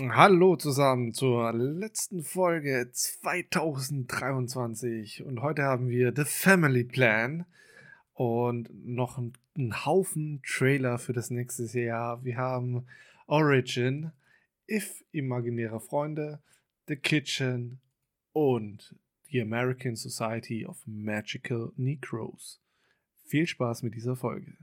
Hallo zusammen zur letzten Folge 2023 und heute haben wir The Family Plan und noch einen Haufen Trailer für das nächste Jahr. Wir haben Origin, If Imaginäre Freunde, The Kitchen und The American Society of Magical Necros. Viel Spaß mit dieser Folge.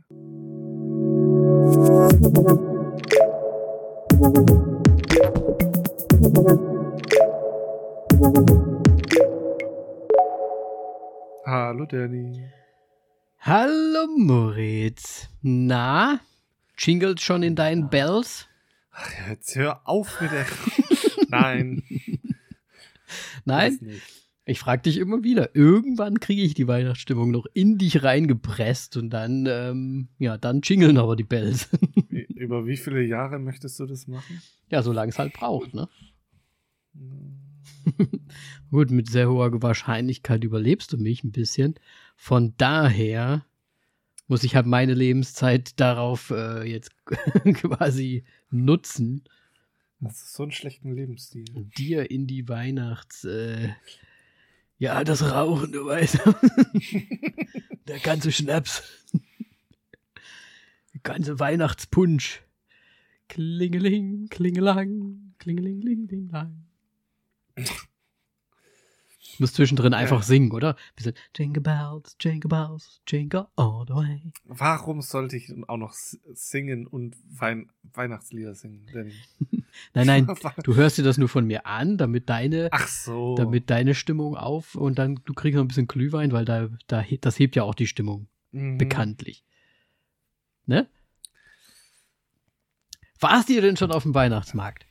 Hallo Danny. Hallo Moritz. Na, jingelt schon in deinen Bells? Ach, jetzt hör auf mit der. Nein. Nein? Ich frage dich immer wieder. Irgendwann kriege ich die Weihnachtsstimmung noch in dich reingepresst und dann, ähm, ja, dann jingeln aber die Bells. Über wie viele Jahre möchtest du das machen? Ja, solange es halt braucht, ne? Gut, mit sehr hoher Wahrscheinlichkeit überlebst du mich ein bisschen. Von daher muss ich halt meine Lebenszeit darauf äh, jetzt quasi nutzen. Das ist so einen schlechten Lebensstil. Dir in die Weihnachts. Äh, ja, das Rauchen, du weißt. Der ganze Schnaps. Der ganze Weihnachtspunsch. Klingeling, klingelang, klingeling, klingeling, lang. Ich muss zwischendrin einfach singen, oder? Bisschen Jingle Bells, Jingle Bells, Jingle all the way. Warum sollte ich auch noch singen und Wein Weihnachtslieder singen? nein, nein, du hörst dir das nur von mir an, damit deine, Ach so. damit deine Stimmung auf und dann du kriegst noch ein bisschen Glühwein, weil da, da das hebt ja auch die Stimmung. Mhm. Bekanntlich. Ne? Warst ihr denn schon auf dem Weihnachtsmarkt?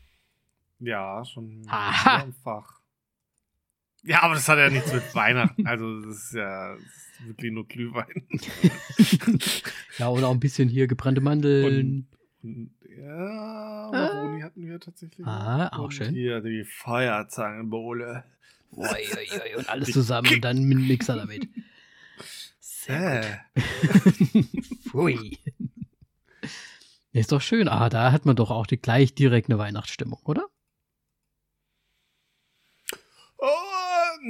Ja, schon Fach. Ja, aber das hat ja nichts mit Weihnachten. Also, das ist ja das ist wirklich nur Glühwein. ja, und auch ein bisschen hier gebrannte Mandeln. Und, und, ja, Maroni ah. hatten wir tatsächlich. Ah, auch und schön. Hier die Feuerzangenbowle. Und alles zusammen und dann mit Mixer damit. Sehr äh. Pfui. Ist doch schön. Ah, da hat man doch auch die, gleich direkt eine Weihnachtsstimmung, oder?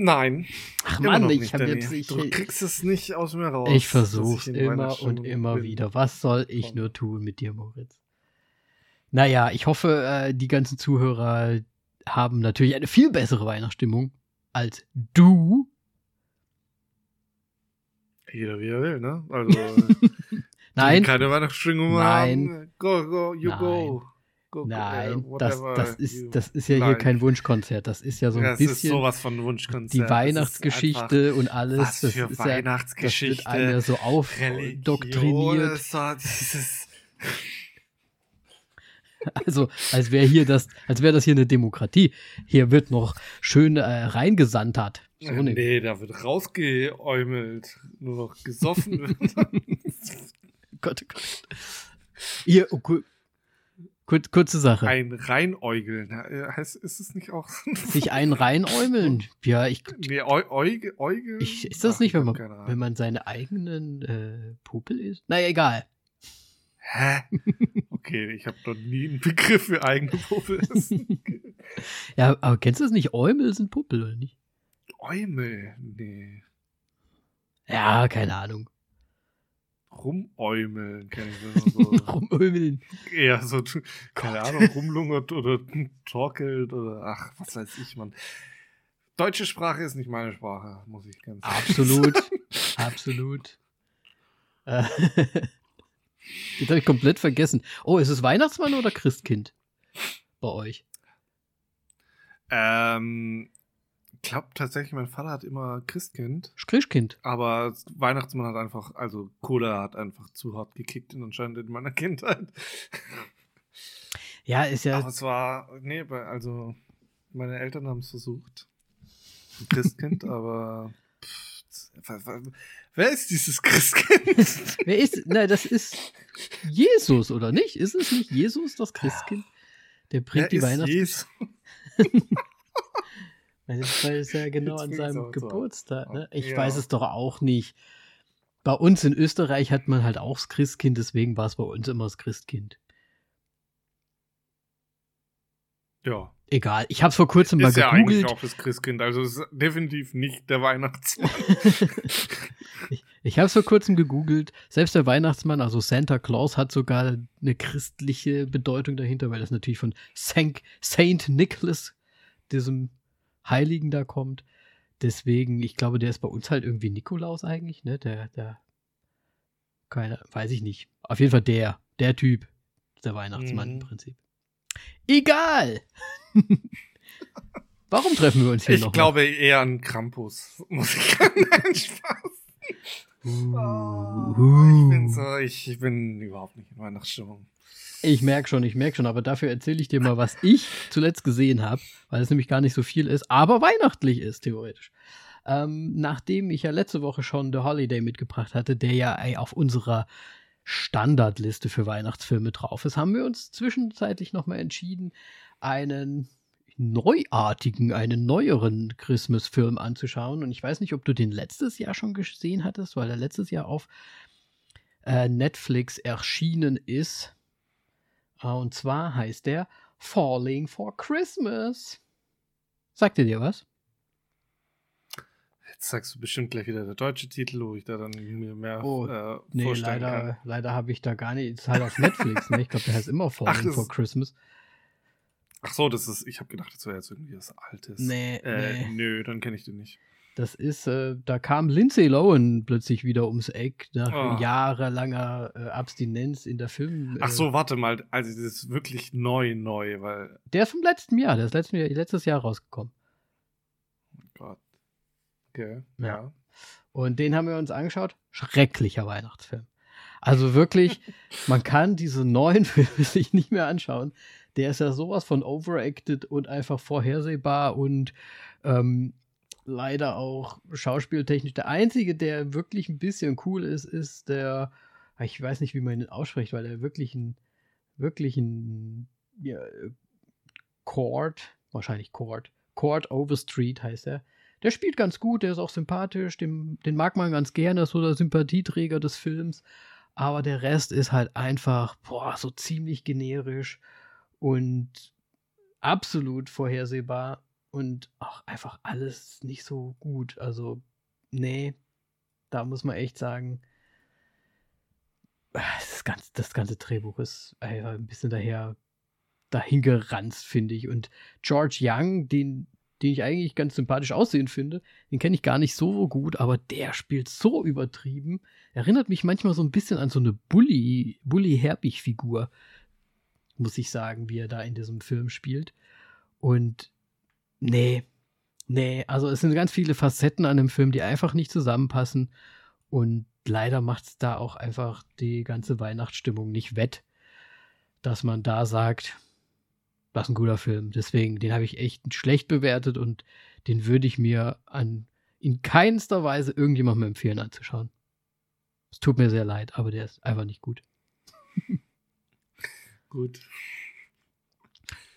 Nein. Ach Mann, ich habe jetzt. Ich, du kriegst es nicht aus mir raus. Ich versuch's immer und immer bin. wieder. Was soll ich nur tun mit dir, Moritz? Naja, ich hoffe, äh, die ganzen Zuhörer haben natürlich eine viel bessere Weihnachtsstimmung als du. Jeder wie er will, ne? Also. Nein. Keine Weihnachtsstimmung Nein. haben. Go, go, you Nein. go. Go, Nein, go, das, das, ist, das ist ja hier like. kein Wunschkonzert. Das ist ja so ein das bisschen. Das ist sowas von Wunschkonzert. Die Weihnachtsgeschichte und alles. Was das für ist Weihnachtsgeschichte. Ja, das wird einem ja so aufdoktriniert. Also, als wäre hier das, als wäre das hier eine Demokratie. Hier wird noch schön äh, reingesandt hat. So äh, nee, da wird rausgeäumelt, nur noch gesoffen wird. Gott, oh Gott. Ihr, oh, Kur kurze Sache. Ein Reinäugeln. Heißt, ist es nicht auch? Sich ein Reinäumeln? Ja, ich. Nee, Äuge, Äuge? Ich, ist das Ach, nicht, wenn man, wenn man seine eigenen äh, Pupel isst? Naja, egal. Hä? Okay, ich habe noch nie einen Begriff für eigene Puppel. ja, aber kennst du das nicht? Äumel sind Puppel, oder nicht? Äumel? Nee. Ja, keine Ahnung. Rumäumeln kenne ich so. Rumäumeln. Ja, so, keine Ahnung, rumlungert oder torkelt oder ach, was weiß ich, man. Deutsche Sprache ist nicht meine Sprache, muss ich ganz Absolut, absolut. Äh, das habe ich komplett vergessen. Oh, ist es Weihnachtsmann oder Christkind bei euch? Ähm, ich glaube tatsächlich, mein Vater hat immer Christkind. Christkind. Aber Weihnachtsmann hat einfach, also Cola hat einfach zu hart gekickt und anscheinend in meiner Kindheit. Ja, ist ja. Aber es war, nee, also meine Eltern haben es versucht. Christkind, aber. Pff, wer ist dieses Christkind? wer ist, na, das ist Jesus, oder nicht? Ist es nicht Jesus, das Christkind? Der bringt wer die Weihnachts. Weil ist ja genau an seinem Geburtstag. Ne? Ich ja. weiß es doch auch nicht. Bei uns in Österreich hat man halt auch das Christkind, deswegen war es bei uns immer das Christkind. Ja. Egal, ich habe es vor kurzem ist mal ja gegoogelt. eigentlich auch das Christkind, also ist definitiv nicht der Weihnachtsmann. ich ich habe es vor kurzem gegoogelt. Selbst der Weihnachtsmann, also Santa Claus, hat sogar eine christliche Bedeutung dahinter, weil das natürlich von Saint, Saint Nicholas, diesem Heiligen, da kommt. Deswegen, ich glaube, der ist bei uns halt irgendwie Nikolaus eigentlich, ne? Der, der, keine, weiß ich nicht. Auf jeden Fall der, der Typ, der Weihnachtsmann Mhm. im Prinzip. Egal! Warum treffen wir uns hier Ich noch? glaube eher an Krampus. Muss ich Nein, Spaß. Oh, ich bin so, ich, ich bin überhaupt nicht in Weihnachtsstimmung. Ich merke schon, ich merke schon, aber dafür erzähle ich dir mal, was ich zuletzt gesehen habe, weil es nämlich gar nicht so viel ist, aber weihnachtlich ist, theoretisch. Ähm, nachdem ich ja letzte Woche schon The Holiday mitgebracht hatte, der ja ey, auf unserer Standardliste für Weihnachtsfilme drauf ist, haben wir uns zwischenzeitlich nochmal entschieden, einen neuartigen, einen neueren Christmas-Film anzuschauen. Und ich weiß nicht, ob du den letztes Jahr schon gesehen hattest, weil er letztes Jahr auf äh, Netflix erschienen ist. Äh, Und zwar heißt der Falling for Christmas. Sagt ihr dir was? Jetzt sagst du bestimmt gleich wieder der deutsche Titel, wo ich da dann mir mehr Oh, äh, Nee, vorstellen leider, kann. leider habe ich da gar nicht. Ist halt auf Netflix, ne? Ich glaube, der heißt immer Falling das for ist- Christmas. Ach so, das ist, ich habe gedacht, das wäre jetzt irgendwie was Altes. Nee, Äh, nee. nö, dann kenne ich den nicht. Das ist, äh, da kam Lindsay Lohan plötzlich wieder ums Eck nach Oh. jahrelanger äh, Abstinenz in der Film. Äh, Ach so, warte mal, also das ist wirklich neu, neu, weil, Der ist vom letzten Jahr, der ist letzten Jahr, letztes Jahr rausgekommen. oh Gott. Okay, Ja. ja. Und den haben wir uns angeschaut. Schrecklicher Weihnachtsfilm. Also wirklich, man kann diese neuen Filme sich nicht mehr anschauen. Der ist ja sowas von overacted und einfach vorhersehbar und ähm, leider auch schauspieltechnisch. Der einzige, der wirklich ein bisschen cool ist, ist der, ich weiß nicht, wie man ihn ausspricht, weil er wirklich ein, wirklich ein ja, Cord, wahrscheinlich Cord, Cord Overstreet heißt er. Der spielt ganz gut, der ist auch sympathisch, den, den mag man ganz gerne, ist so der Sympathieträger des Films. Aber der Rest ist halt einfach, boah, so ziemlich generisch und absolut vorhersehbar und auch einfach alles nicht so gut. Also, nee, da muss man echt sagen, das ganze, das ganze Drehbuch ist ein bisschen daher dahingeranzt, finde ich. Und George Young, den, den ich eigentlich ganz sympathisch aussehen finde, den kenne ich gar nicht so gut, aber der spielt so übertrieben. Erinnert mich manchmal so ein bisschen an so eine Bully, Bully-Herbig-Figur, muss ich sagen, wie er da in diesem Film spielt. Und nee, nee, also es sind ganz viele Facetten an dem Film, die einfach nicht zusammenpassen. Und leider macht es da auch einfach die ganze Weihnachtsstimmung nicht wett, dass man da sagt, ist ein guter Film. Deswegen, den habe ich echt schlecht bewertet und den würde ich mir an in keinster Weise irgendjemandem empfehlen anzuschauen. Es tut mir sehr leid, aber der ist einfach nicht gut. Gut.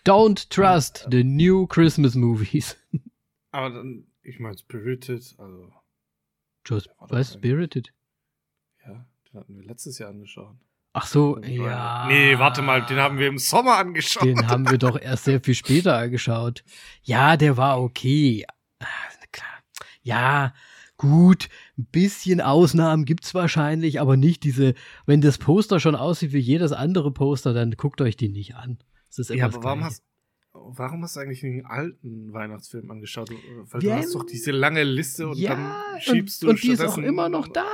Don't trust the new Christmas movies. Aber dann, ich meine Spirited, also, Just, was? Spirited? ja, den hatten wir letztes Jahr angeschaut. Ach so, ja. Nee, warte mal, den haben wir im Sommer angeschaut. Den haben wir doch erst sehr viel später angeschaut. Ja, der war okay. Ah, Klar. Ja, gut. Ein bisschen Ausnahmen gibt's wahrscheinlich, aber nicht diese, wenn das Poster schon aussieht wie jedes andere Poster, dann guckt euch die nicht an. Das ist immer ja, aber warum hast, warum hast du eigentlich einen alten Weihnachtsfilm angeschaut? Weil Wir du hast doch diese lange Liste und ja, dann schiebst und, du und die ist auch immer noch da.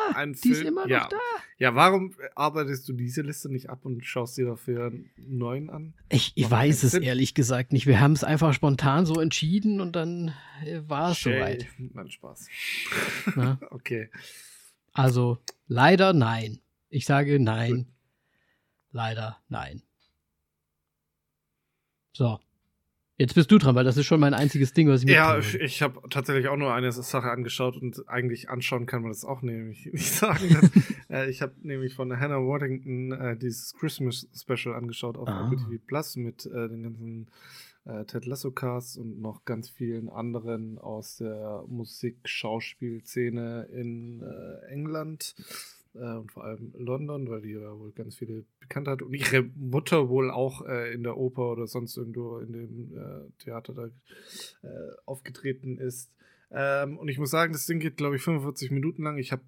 Die ist immer noch ja. da. Ja, warum arbeitest du diese Liste nicht ab und schaust dir dafür einen neuen an? Ich, ich weiß es Sinn. ehrlich gesagt nicht. Wir haben es einfach spontan so entschieden und dann äh, war es soweit. Nein, Spaß. Okay. Also leider nein. Ich sage nein. Gut. Leider nein. So. Jetzt bist du dran, weil das ist schon mein einziges Ding, was ich Ja, mitbringe. ich, ich habe tatsächlich auch nur eine Sache angeschaut und eigentlich anschauen kann man das auch nämlich nicht sagen. äh, ich habe nämlich von Hannah Waddington äh, dieses Christmas Special angeschaut auf Ah. Apple TV Plus mit äh, den ganzen äh, Ted Lasso Cast und noch ganz vielen anderen aus der Musik-Schauspielszene in äh, England. Äh, und vor allem London, weil die ja wohl ganz viele bekannt hat und ihre Mutter wohl auch äh, in der Oper oder sonst irgendwo in dem äh, Theater da äh, aufgetreten ist. Ähm, und ich muss sagen, das Ding geht, glaube ich, 45 Minuten lang. Ich habe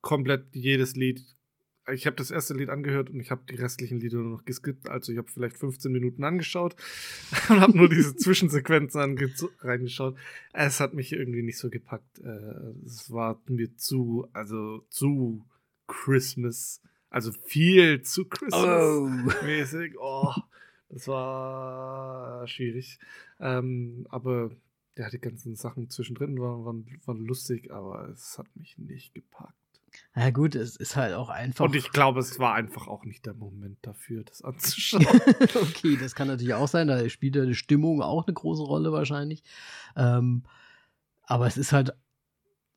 komplett jedes Lied ich habe das erste Lied angehört und ich habe die restlichen Lieder nur noch geskippt. Also ich habe vielleicht 15 Minuten angeschaut und habe nur diese Zwischensequenzen reingeschaut. Es hat mich irgendwie nicht so gepackt. Äh, es war mir zu, also zu Christmas. Also viel zu Christmas-mäßig. Oh. oh, das war schwierig. Ähm, aber ja, die ganzen Sachen zwischendrin waren, waren, waren lustig, aber es hat mich nicht gepackt. Na gut, es ist halt auch einfach. Und ich glaube, es war einfach auch nicht der Moment dafür, das anzuschauen. okay, das kann natürlich auch sein. Da spielt ja die Stimmung auch eine große Rolle wahrscheinlich. Ähm, aber es ist halt,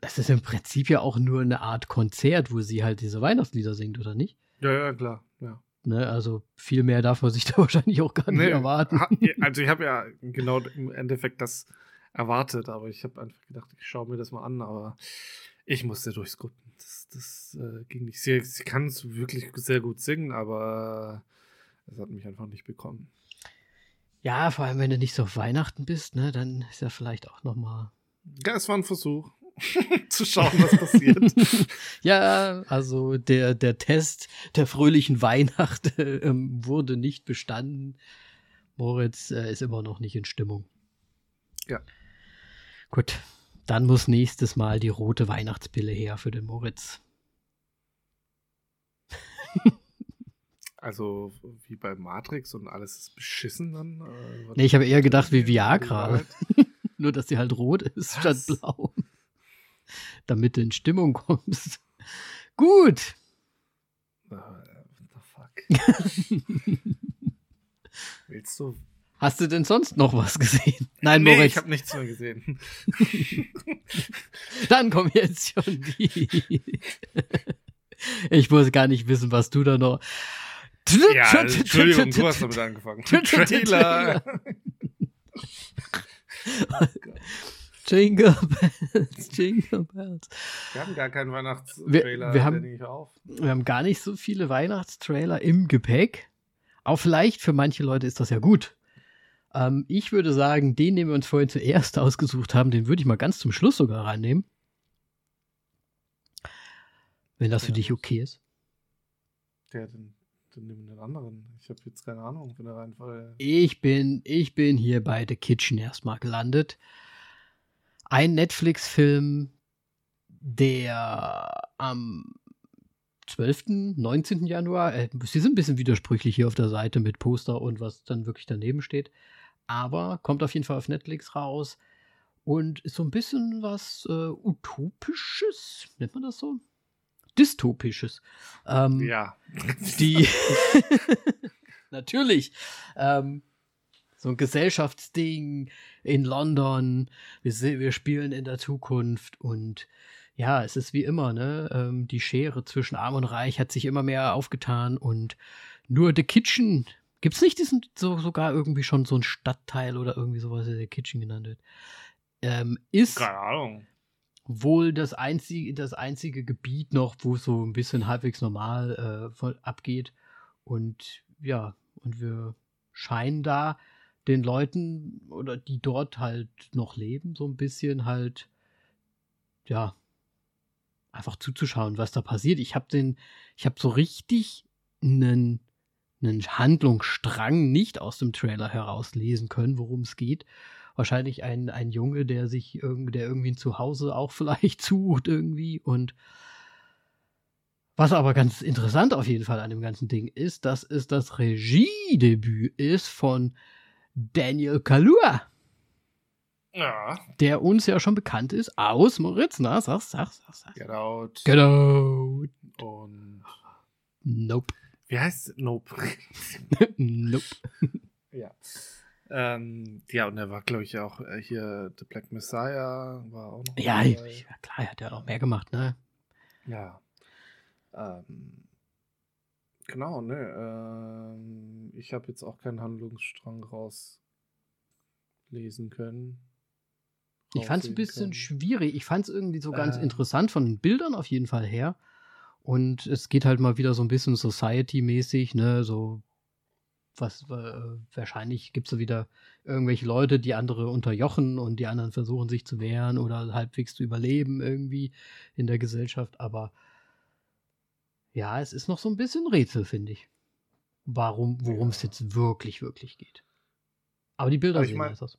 es ist im Prinzip ja auch nur eine Art Konzert, wo sie halt diese Weihnachtslieder singt, oder nicht? Ja, ja, klar, ja. Ne, also viel mehr darf man sich da wahrscheinlich auch gar nicht nee, erwarten. Also ich habe ja genau im Endeffekt das erwartet, aber ich habe einfach gedacht, ich schaue mir das mal an, aber ich musste durchskutten. Das, das äh, ging nicht. Sie, sie kann es wirklich sehr gut singen, aber es hat mich einfach nicht bekommen. Ja, vor allem wenn du nicht so auf Weihnachten bist, ne, dann ist ja vielleicht auch noch mal. Ja, es war ein Versuch zu schauen, was passiert. ja, also der, der Test der fröhlichen Weihnacht äh, wurde nicht bestanden. Moritz äh, ist immer noch nicht in Stimmung. Ja. Gut, dann muss nächstes Mal die rote Weihnachtspille her für den Moritz. Also wie bei Matrix und alles ist beschissen dann? Äh, nee, ich habe eher gedacht wie Viagra. Nur, dass sie halt rot ist Was? statt blau. Damit du in Stimmung kommst. Gut. Uh, what the fuck? Willst du Hast du denn sonst noch was gesehen? Nein, nee, Moritz. ich habe nichts mehr gesehen. Dann kommen jetzt schon die. ich muss gar nicht wissen, was du da noch. Ja, Entschuldigung, du hast damit angefangen. Trailer. Jingle Bells, Jingle Bells. Wir haben gar keinen Weihnachtstrailer, wir, wir haben, Wir haben gar nicht so viele Weihnachtstrailer im Gepäck. Auch vielleicht für manche Leute ist das ja gut. Ähm, ich würde sagen, den, den wir uns vorhin zuerst ausgesucht haben, den würde ich mal ganz zum Schluss sogar reinnehmen. Wenn das ja, für dich okay ist. Ja, dann, dann nimm den anderen. Ich habe jetzt keine Ahnung von der Reihenfolge. Ich bin, ich bin hier bei The Kitchen erstmal gelandet. Ein Netflix-Film, der am 12., 19. Januar, äh, sie sind ein bisschen widersprüchlich hier auf der Seite mit Poster und was dann wirklich daneben steht aber kommt auf jeden Fall auf Netflix raus und ist so ein bisschen was äh, Utopisches, nennt man das so? Dystopisches. Ähm, ja. Die natürlich. Ähm, so ein Gesellschaftsding in London. Wir, wir spielen in der Zukunft und ja, es ist wie immer, ne? Ähm, die Schere zwischen Arm und Reich hat sich immer mehr aufgetan und nur The Kitchen Gibt es nicht diesen, so, sogar irgendwie schon so ein Stadtteil oder irgendwie sowas, der Kitchen genannt wird? Ähm, ist Keine Ahnung. wohl das einzige, das einzige Gebiet noch, wo es so ein bisschen halbwegs normal äh, abgeht. Und ja, und wir scheinen da den Leuten oder die dort halt noch leben, so ein bisschen halt, ja, einfach zuzuschauen, was da passiert. Ich habe den, ich habe so richtig einen einen Handlungsstrang nicht aus dem Trailer herauslesen können, worum es geht. Wahrscheinlich ein, ein Junge, der sich irgendwie, der irgendwie ein Zuhause auch vielleicht sucht irgendwie und was aber ganz interessant auf jeden Fall an dem ganzen Ding ist, dass es das Regiedebüt ist von Daniel Kalua. Ja. Der uns ja schon bekannt ist aus Moritz, na, sag's, sag's, sag's. sag's. Get out. Get out. Und. Nope. Wie heißt es? Nope. nope. ja. Ähm, ja, und er war, glaube ich, auch äh, hier The Black Messiah. War auch noch ja, ja, klar, er hat ja auch mehr gemacht, ne? Ja. Ähm, genau, ne? Ähm, ich habe jetzt auch keinen Handlungsstrang rauslesen können. Ich fand es ein bisschen können. schwierig. Ich fand es irgendwie so ganz äh, interessant von den Bildern auf jeden Fall her. Und es geht halt mal wieder so ein bisschen Society-mäßig, ne, so was äh, wahrscheinlich gibt es da wieder irgendwelche Leute, die andere unterjochen und die anderen versuchen sich zu wehren oder halbwegs zu überleben irgendwie in der Gesellschaft. Aber ja, es ist noch so ein bisschen Rätsel, finde ich. Warum, worum es jetzt wirklich, wirklich geht. Aber die Bilder sehen mein, aus.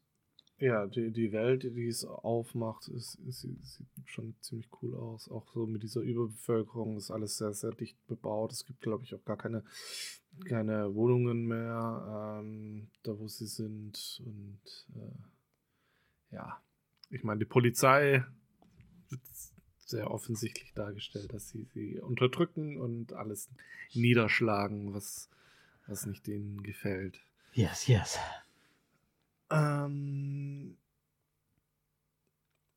Ja, die, die Welt, die es aufmacht, ist, ist, sieht schon ziemlich cool aus. Auch so mit dieser Überbevölkerung ist alles sehr, sehr dicht bebaut. Es gibt, glaube ich, auch gar keine, keine Wohnungen mehr, ähm, da wo sie sind. Und äh, ja, ich meine, die Polizei sehr offensichtlich dargestellt, dass sie sie unterdrücken und alles niederschlagen, was, was nicht denen gefällt. Yes, yes. Ähm,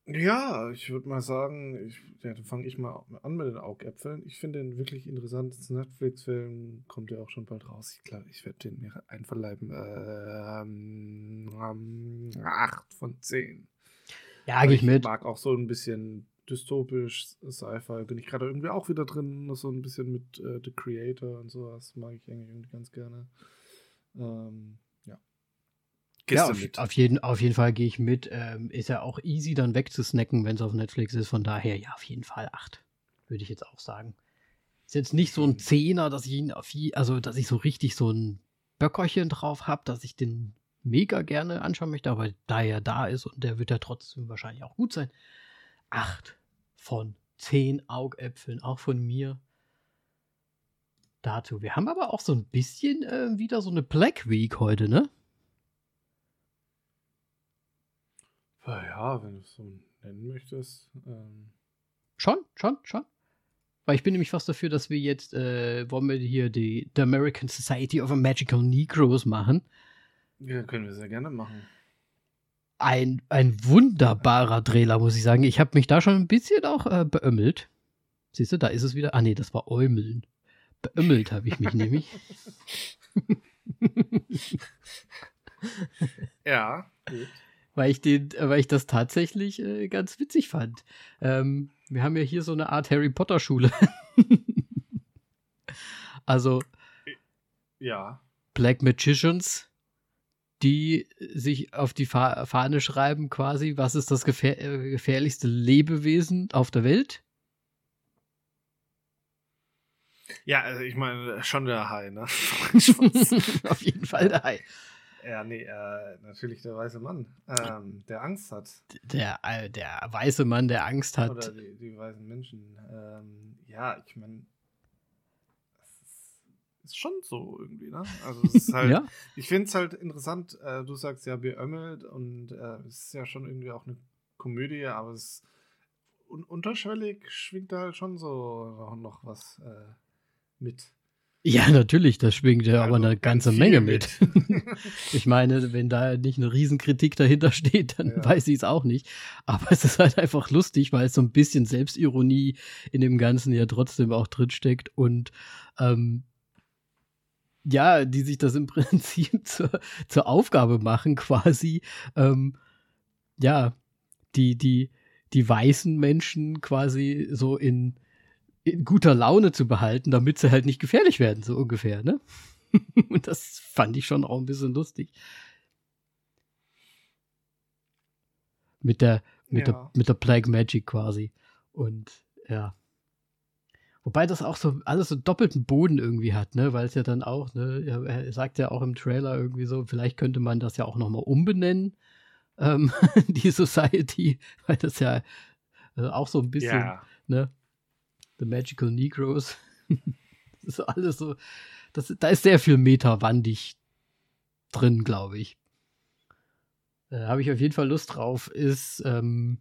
ja, ich würde mal sagen, ich, ja, dann fange ich mal an mit den Augäpfeln. Ich finde den wirklich interessant. Das Netflix-Film kommt ja auch schon bald raus. Ich glaube, ich werde den mir einverleiben. Ähm, 8 von 10. Ja, gehe ich mit. Ich mag auch so ein bisschen dystopisch Sci-Fi. Bin ich gerade irgendwie auch wieder drin. So ein bisschen mit äh, The Creator und sowas. Mag ich eigentlich irgendwie ganz gerne. Ähm, ja, auf, auf, jeden, auf jeden Fall gehe ich mit. Ähm, ist ja auch easy dann wegzusnacken, wenn es auf Netflix ist. Von daher, ja, auf jeden Fall acht. Würde ich jetzt auch sagen. Ist jetzt nicht so ein Zehner, dass ich ihn auf, also dass ich so richtig so ein Böckerchen drauf habe, dass ich den mega gerne anschauen möchte, aber da er da ist und der wird ja trotzdem wahrscheinlich auch gut sein. Acht von zehn Augäpfeln, auch von mir dazu. Wir haben aber auch so ein bisschen äh, wieder so eine Black Week heute, ne? Ja, wenn du es so nennen möchtest. Ähm. Schon, schon, schon. Weil ich bin nämlich fast dafür, dass wir jetzt, äh, wollen wir hier die The American Society of Magical Negroes machen. Ja, können wir sehr gerne machen. Ein, ein wunderbarer Trailer, muss ich sagen. Ich habe mich da schon ein bisschen auch äh, beömmelt. Siehst du, da ist es wieder. Ah, nee, das war Äumeln. Beömmelt habe ich mich nämlich. ja, gut weil ich den, weil ich das tatsächlich äh, ganz witzig fand. Ähm, wir haben ja hier so eine Art Harry Potter Schule. also ja. Black Magicians, die sich auf die Fahne schreiben, quasi, was ist das gefähr äh, gefährlichste Lebewesen auf der Welt? Ja, also ich meine, schon der Hai, ne? auf jeden Fall der Hai. Ja, nee, äh, natürlich der weiße Mann, ähm, der Angst hat. Der, äh, der weiße Mann, der Angst hat. Oder die, die weißen Menschen. Ähm, ja, ich meine, ist, schon so irgendwie, ne? Also es ist halt, ja? ich finde es halt interessant, äh, du sagst ja beömmelt und äh, es ist ja schon irgendwie auch eine Komödie, aber es un unterschwellig schwingt da halt schon so noch was äh, mit. Ja, natürlich, das schwingt ja also aber eine ganze Menge mit. mit. ich meine, wenn da nicht eine Riesenkritik dahinter steht, dann ja. weiß ich es auch nicht. Aber es ist halt einfach lustig, weil es so ein bisschen Selbstironie in dem Ganzen ja trotzdem auch drinsteckt und ähm, ja, die sich das im Prinzip zur, zur Aufgabe machen, quasi, ähm, ja, die, die, die weißen Menschen quasi so in in guter Laune zu behalten, damit sie halt nicht gefährlich werden, so ungefähr, ne? Und das fand ich schon auch ein bisschen lustig. Mit der, mit ja. der, mit der Plague Magic quasi. Und ja. Wobei das auch so alles so doppelten Boden irgendwie hat, ne? Weil es ja dann auch, ne, er sagt ja auch im Trailer irgendwie so, vielleicht könnte man das ja auch nochmal umbenennen, ähm, die Society, weil das ja äh, auch so ein bisschen, ja. ne? The Magical Negroes. das ist alles so. Das, da ist sehr viel metawandig drin, glaube ich. Äh, Habe ich auf jeden Fall Lust drauf. Ist ähm,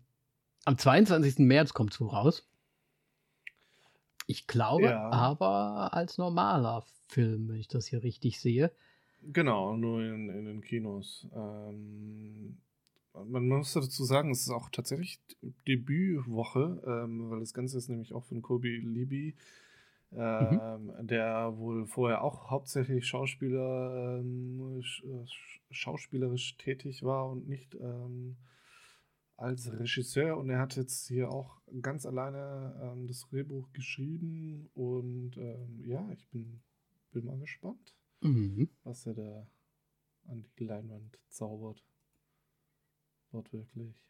am 22. März kommt es raus. Ich glaube, ja. aber als normaler Film, wenn ich das hier richtig sehe. Genau, nur in, in den Kinos. Ähm, man muss dazu sagen, es ist auch tatsächlich Debütwoche, ähm, weil das Ganze ist nämlich auch von Kobe Libby, ähm, mhm. der wohl vorher auch hauptsächlich Schauspieler, ähm, sch schauspielerisch tätig war und nicht ähm, als Regisseur und er hat jetzt hier auch ganz alleine ähm, das Drehbuch geschrieben und ähm, ja, ich bin, bin mal gespannt, mhm. was er da an die Leinwand zaubert. Wortwörtlich.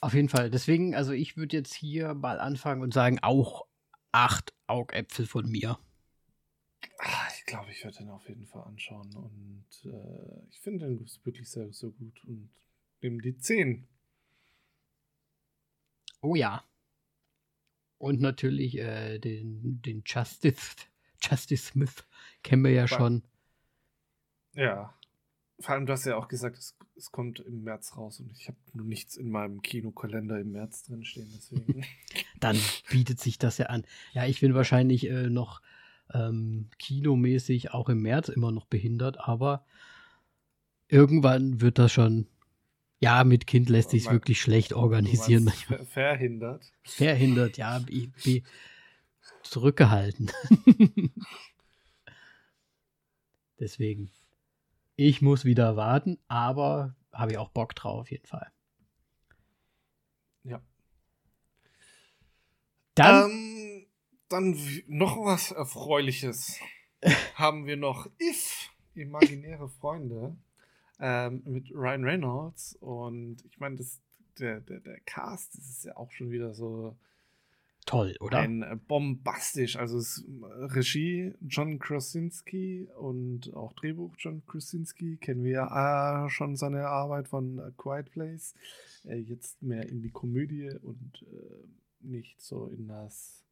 Auf jeden Fall. Deswegen, also ich würde jetzt hier mal anfangen und sagen, auch acht Augäpfel von mir. Ah, ich glaube, ich werde den auf jeden Fall anschauen und äh, ich finde den wirklich sehr, sehr gut und nehme die 10. Oh ja. Und natürlich äh, den, den Justice, Justice Smith kennen wir ja War, schon. Ja. Vor allem, du hast ja auch gesagt, es, es kommt im März raus und ich habe nur nichts in meinem Kinokalender im März drinstehen, deswegen. Dann bietet sich das ja an. Ja, ich bin wahrscheinlich äh, noch ähm, kinomäßig auch im März immer noch behindert, aber irgendwann wird das schon ja, mit Kind lässt sich wirklich schlecht organisieren. Manchmal. Verhindert. Verhindert, ja. Be, be, zurückgehalten. Deswegen. Ich muss wieder warten, aber habe ich auch Bock drauf, auf jeden Fall. Ja. Dann, ähm, dann noch was Erfreuliches. haben wir noch If, imaginäre Freunde ähm, mit Ryan Reynolds. Und ich meine, der, der, der Cast, das ist ja auch schon wieder so toll, oder? Ein äh, bombastisch. Also es äh, Regie John Krasinski und auch Drehbuch John Krasinski kennen wir ja äh, schon seine Arbeit von A Quiet Place. Äh, jetzt mehr in die Komödie und äh, nicht so in das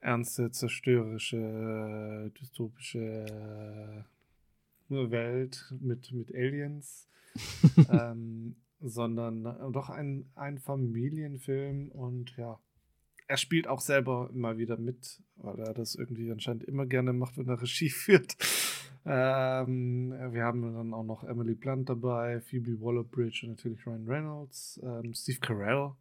ernste, zerstörerische, dystopische Welt mit, mit Aliens, ähm, sondern doch ein, ein Familienfilm und ja, er spielt auch selber immer wieder mit, weil er das irgendwie anscheinend immer gerne macht, wenn er Regie führt. Ähm, wir haben dann auch noch Emily Blunt dabei, Phoebe Waller-Bridge und natürlich Ryan Reynolds, ähm, Steve Carell.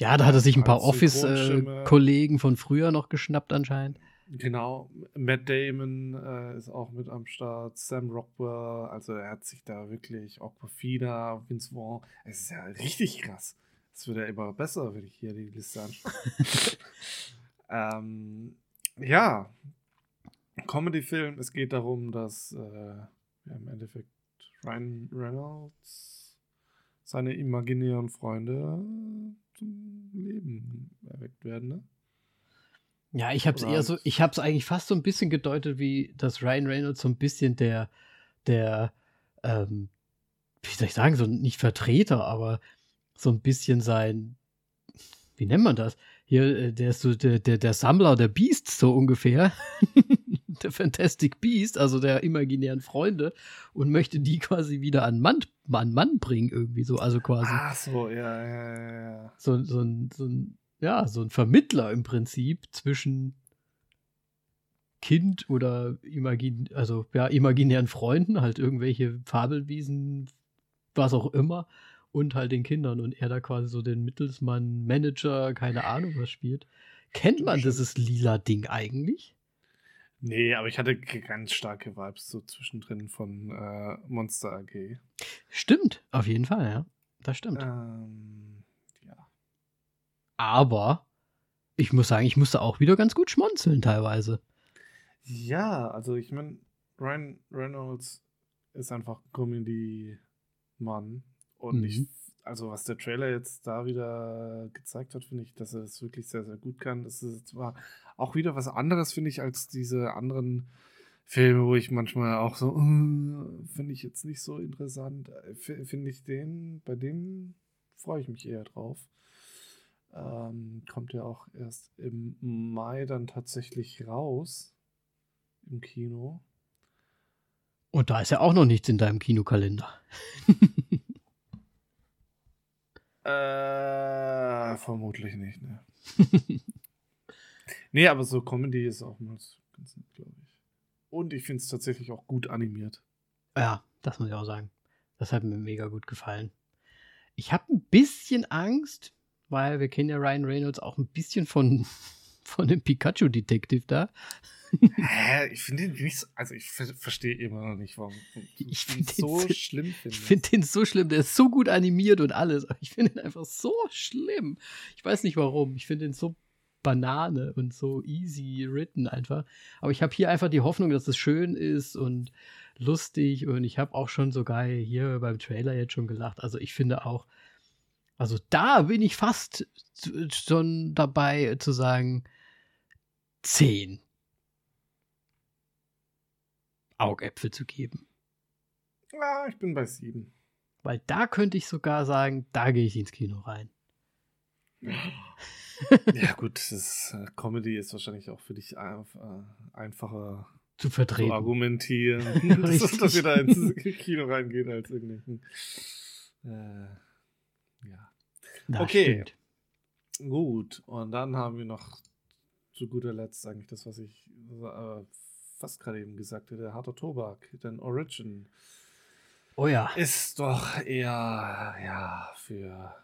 Ja, da hat er sich ein paar Office-Kollegen äh, von früher noch geschnappt anscheinend. Genau, Matt Damon äh, ist auch mit am Start, Sam Rockwell, also er hat sich da wirklich, Aquafina, Vince Vaughn, es ist ja richtig krass. Es wird ja immer besser, wenn ich hier die Liste anschaue. ähm, ja, Comedy-Film, es geht darum, dass äh, ja, im Endeffekt Ryan Reynolds seine imaginären Freunde zum Leben erweckt werden, ne? Ja, ich habe es eher so, ich habe es eigentlich fast so ein bisschen gedeutet, wie dass Ryan Reynolds so ein bisschen der, der, ähm, wie soll ich sagen, so nicht Vertreter, aber so ein bisschen sein, wie nennt man das? Hier, äh, der ist so der, der, der Sammler der Beasts, so ungefähr. der Fantastic Beast, also der imaginären Freunde, und möchte die quasi wieder an Mann, an Mann bringen, irgendwie so, also quasi. Ach so, ja, ja, ja. ja. So, so, ein, so ein ja, so ein Vermittler im Prinzip zwischen Kind oder imagin also ja, imaginären Freunden, halt irgendwelche Fabelwiesen, was auch immer, und halt den Kindern und er da quasi so den Mittelsmann, Manager, keine Ahnung was spielt. Kennt man dieses lila Ding eigentlich? Nee, aber ich hatte ganz starke Vibes so zwischendrin von äh, Monster AG. Stimmt, auf jeden Fall, ja. Das stimmt. Ähm, aber ich muss sagen, ich musste auch wieder ganz gut schmunzeln teilweise. Ja, also ich meine, Ryan Reynolds ist einfach Comedy-Mann. Und mhm. ich, also was der Trailer jetzt da wieder gezeigt hat, finde ich, dass er es das wirklich sehr, sehr gut kann. Das ist zwar auch wieder was anderes, finde ich, als diese anderen Filme, wo ich manchmal auch so, uh, finde ich jetzt nicht so interessant. Finde ich den, bei dem freue ich mich eher drauf. Ähm, kommt ja auch erst im Mai dann tatsächlich raus im Kino. Und da ist ja auch noch nichts in deinem Kinokalender. äh, vermutlich nicht, ne? nee, aber so Comedy ist auch mal ganz nett, glaube ich. Und ich finde es tatsächlich auch gut animiert. Ja, das muss ich auch sagen. Das hat mir mega gut gefallen. Ich habe ein bisschen Angst, weil wir kennen ja Ryan Reynolds auch ein bisschen von, von dem Pikachu-Detective da. Hä? Ich finde den nicht so, also ich verstehe immer noch nicht, warum ich finde den so schlimm finde. Ich finde den so schlimm, der ist so gut animiert und alles, aber ich finde ihn einfach so schlimm. Ich weiß nicht warum. Ich finde ihn so Banane und so easy written einfach. Aber ich habe hier einfach die Hoffnung, dass es schön ist und lustig und ich habe auch schon sogar hier beim Trailer jetzt schon gelacht. Also ich finde auch, also da bin ich fast schon dabei zu sagen, 10 Augäpfel zu geben. Ja, ich bin bei 7. Weil da könnte ich sogar sagen, da gehe ich ins Kino rein. ja, gut, das äh, Comedy ist wahrscheinlich auch für dich äh, einfacher zu vertreten. Zu argumentieren, dass, dass wir da ins Kino reingehen als irgendwelchen. Äh, ja. Das okay. Stimmt. Gut, und dann haben wir noch zu guter Letzt eigentlich das, was ich äh, fast gerade eben gesagt hätte, harter Tobak, denn Origin. Oh ja. Ist doch eher, ja, für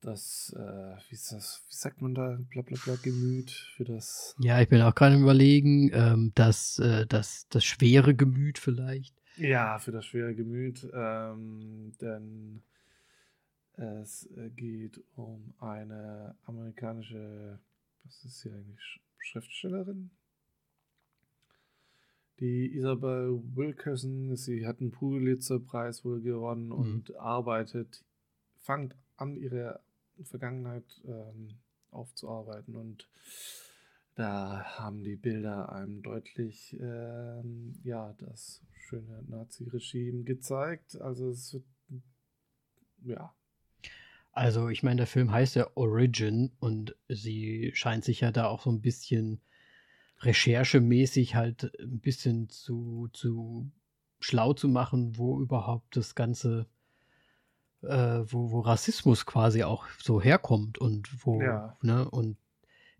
das, äh, wie das, wie sagt man da, bla bla bla, Gemüt, für das. Ja, ich bin auch gerade überlegen, ähm, dass äh, das, das schwere Gemüt vielleicht. Ja, für das schwere Gemüt, ähm, denn es äh, geht um eine amerikanische, was ist hier eigentlich, Schriftstellerin? Die Isabel Wilkerson, sie hat einen Pulitzer-Preis wohl gewonnen mhm. und arbeitet, fängt an, ihre Vergangenheit ähm, aufzuarbeiten und da haben die Bilder einem deutlich ähm, ja, das schöne Nazi-Regime gezeigt. Also es wird ja, also, ich meine, der Film heißt ja Origin und sie scheint sich ja da auch so ein bisschen recherchemäßig halt ein bisschen zu, zu schlau zu machen, wo überhaupt das Ganze, äh, wo, wo Rassismus quasi auch so herkommt und wo, ja. ne, und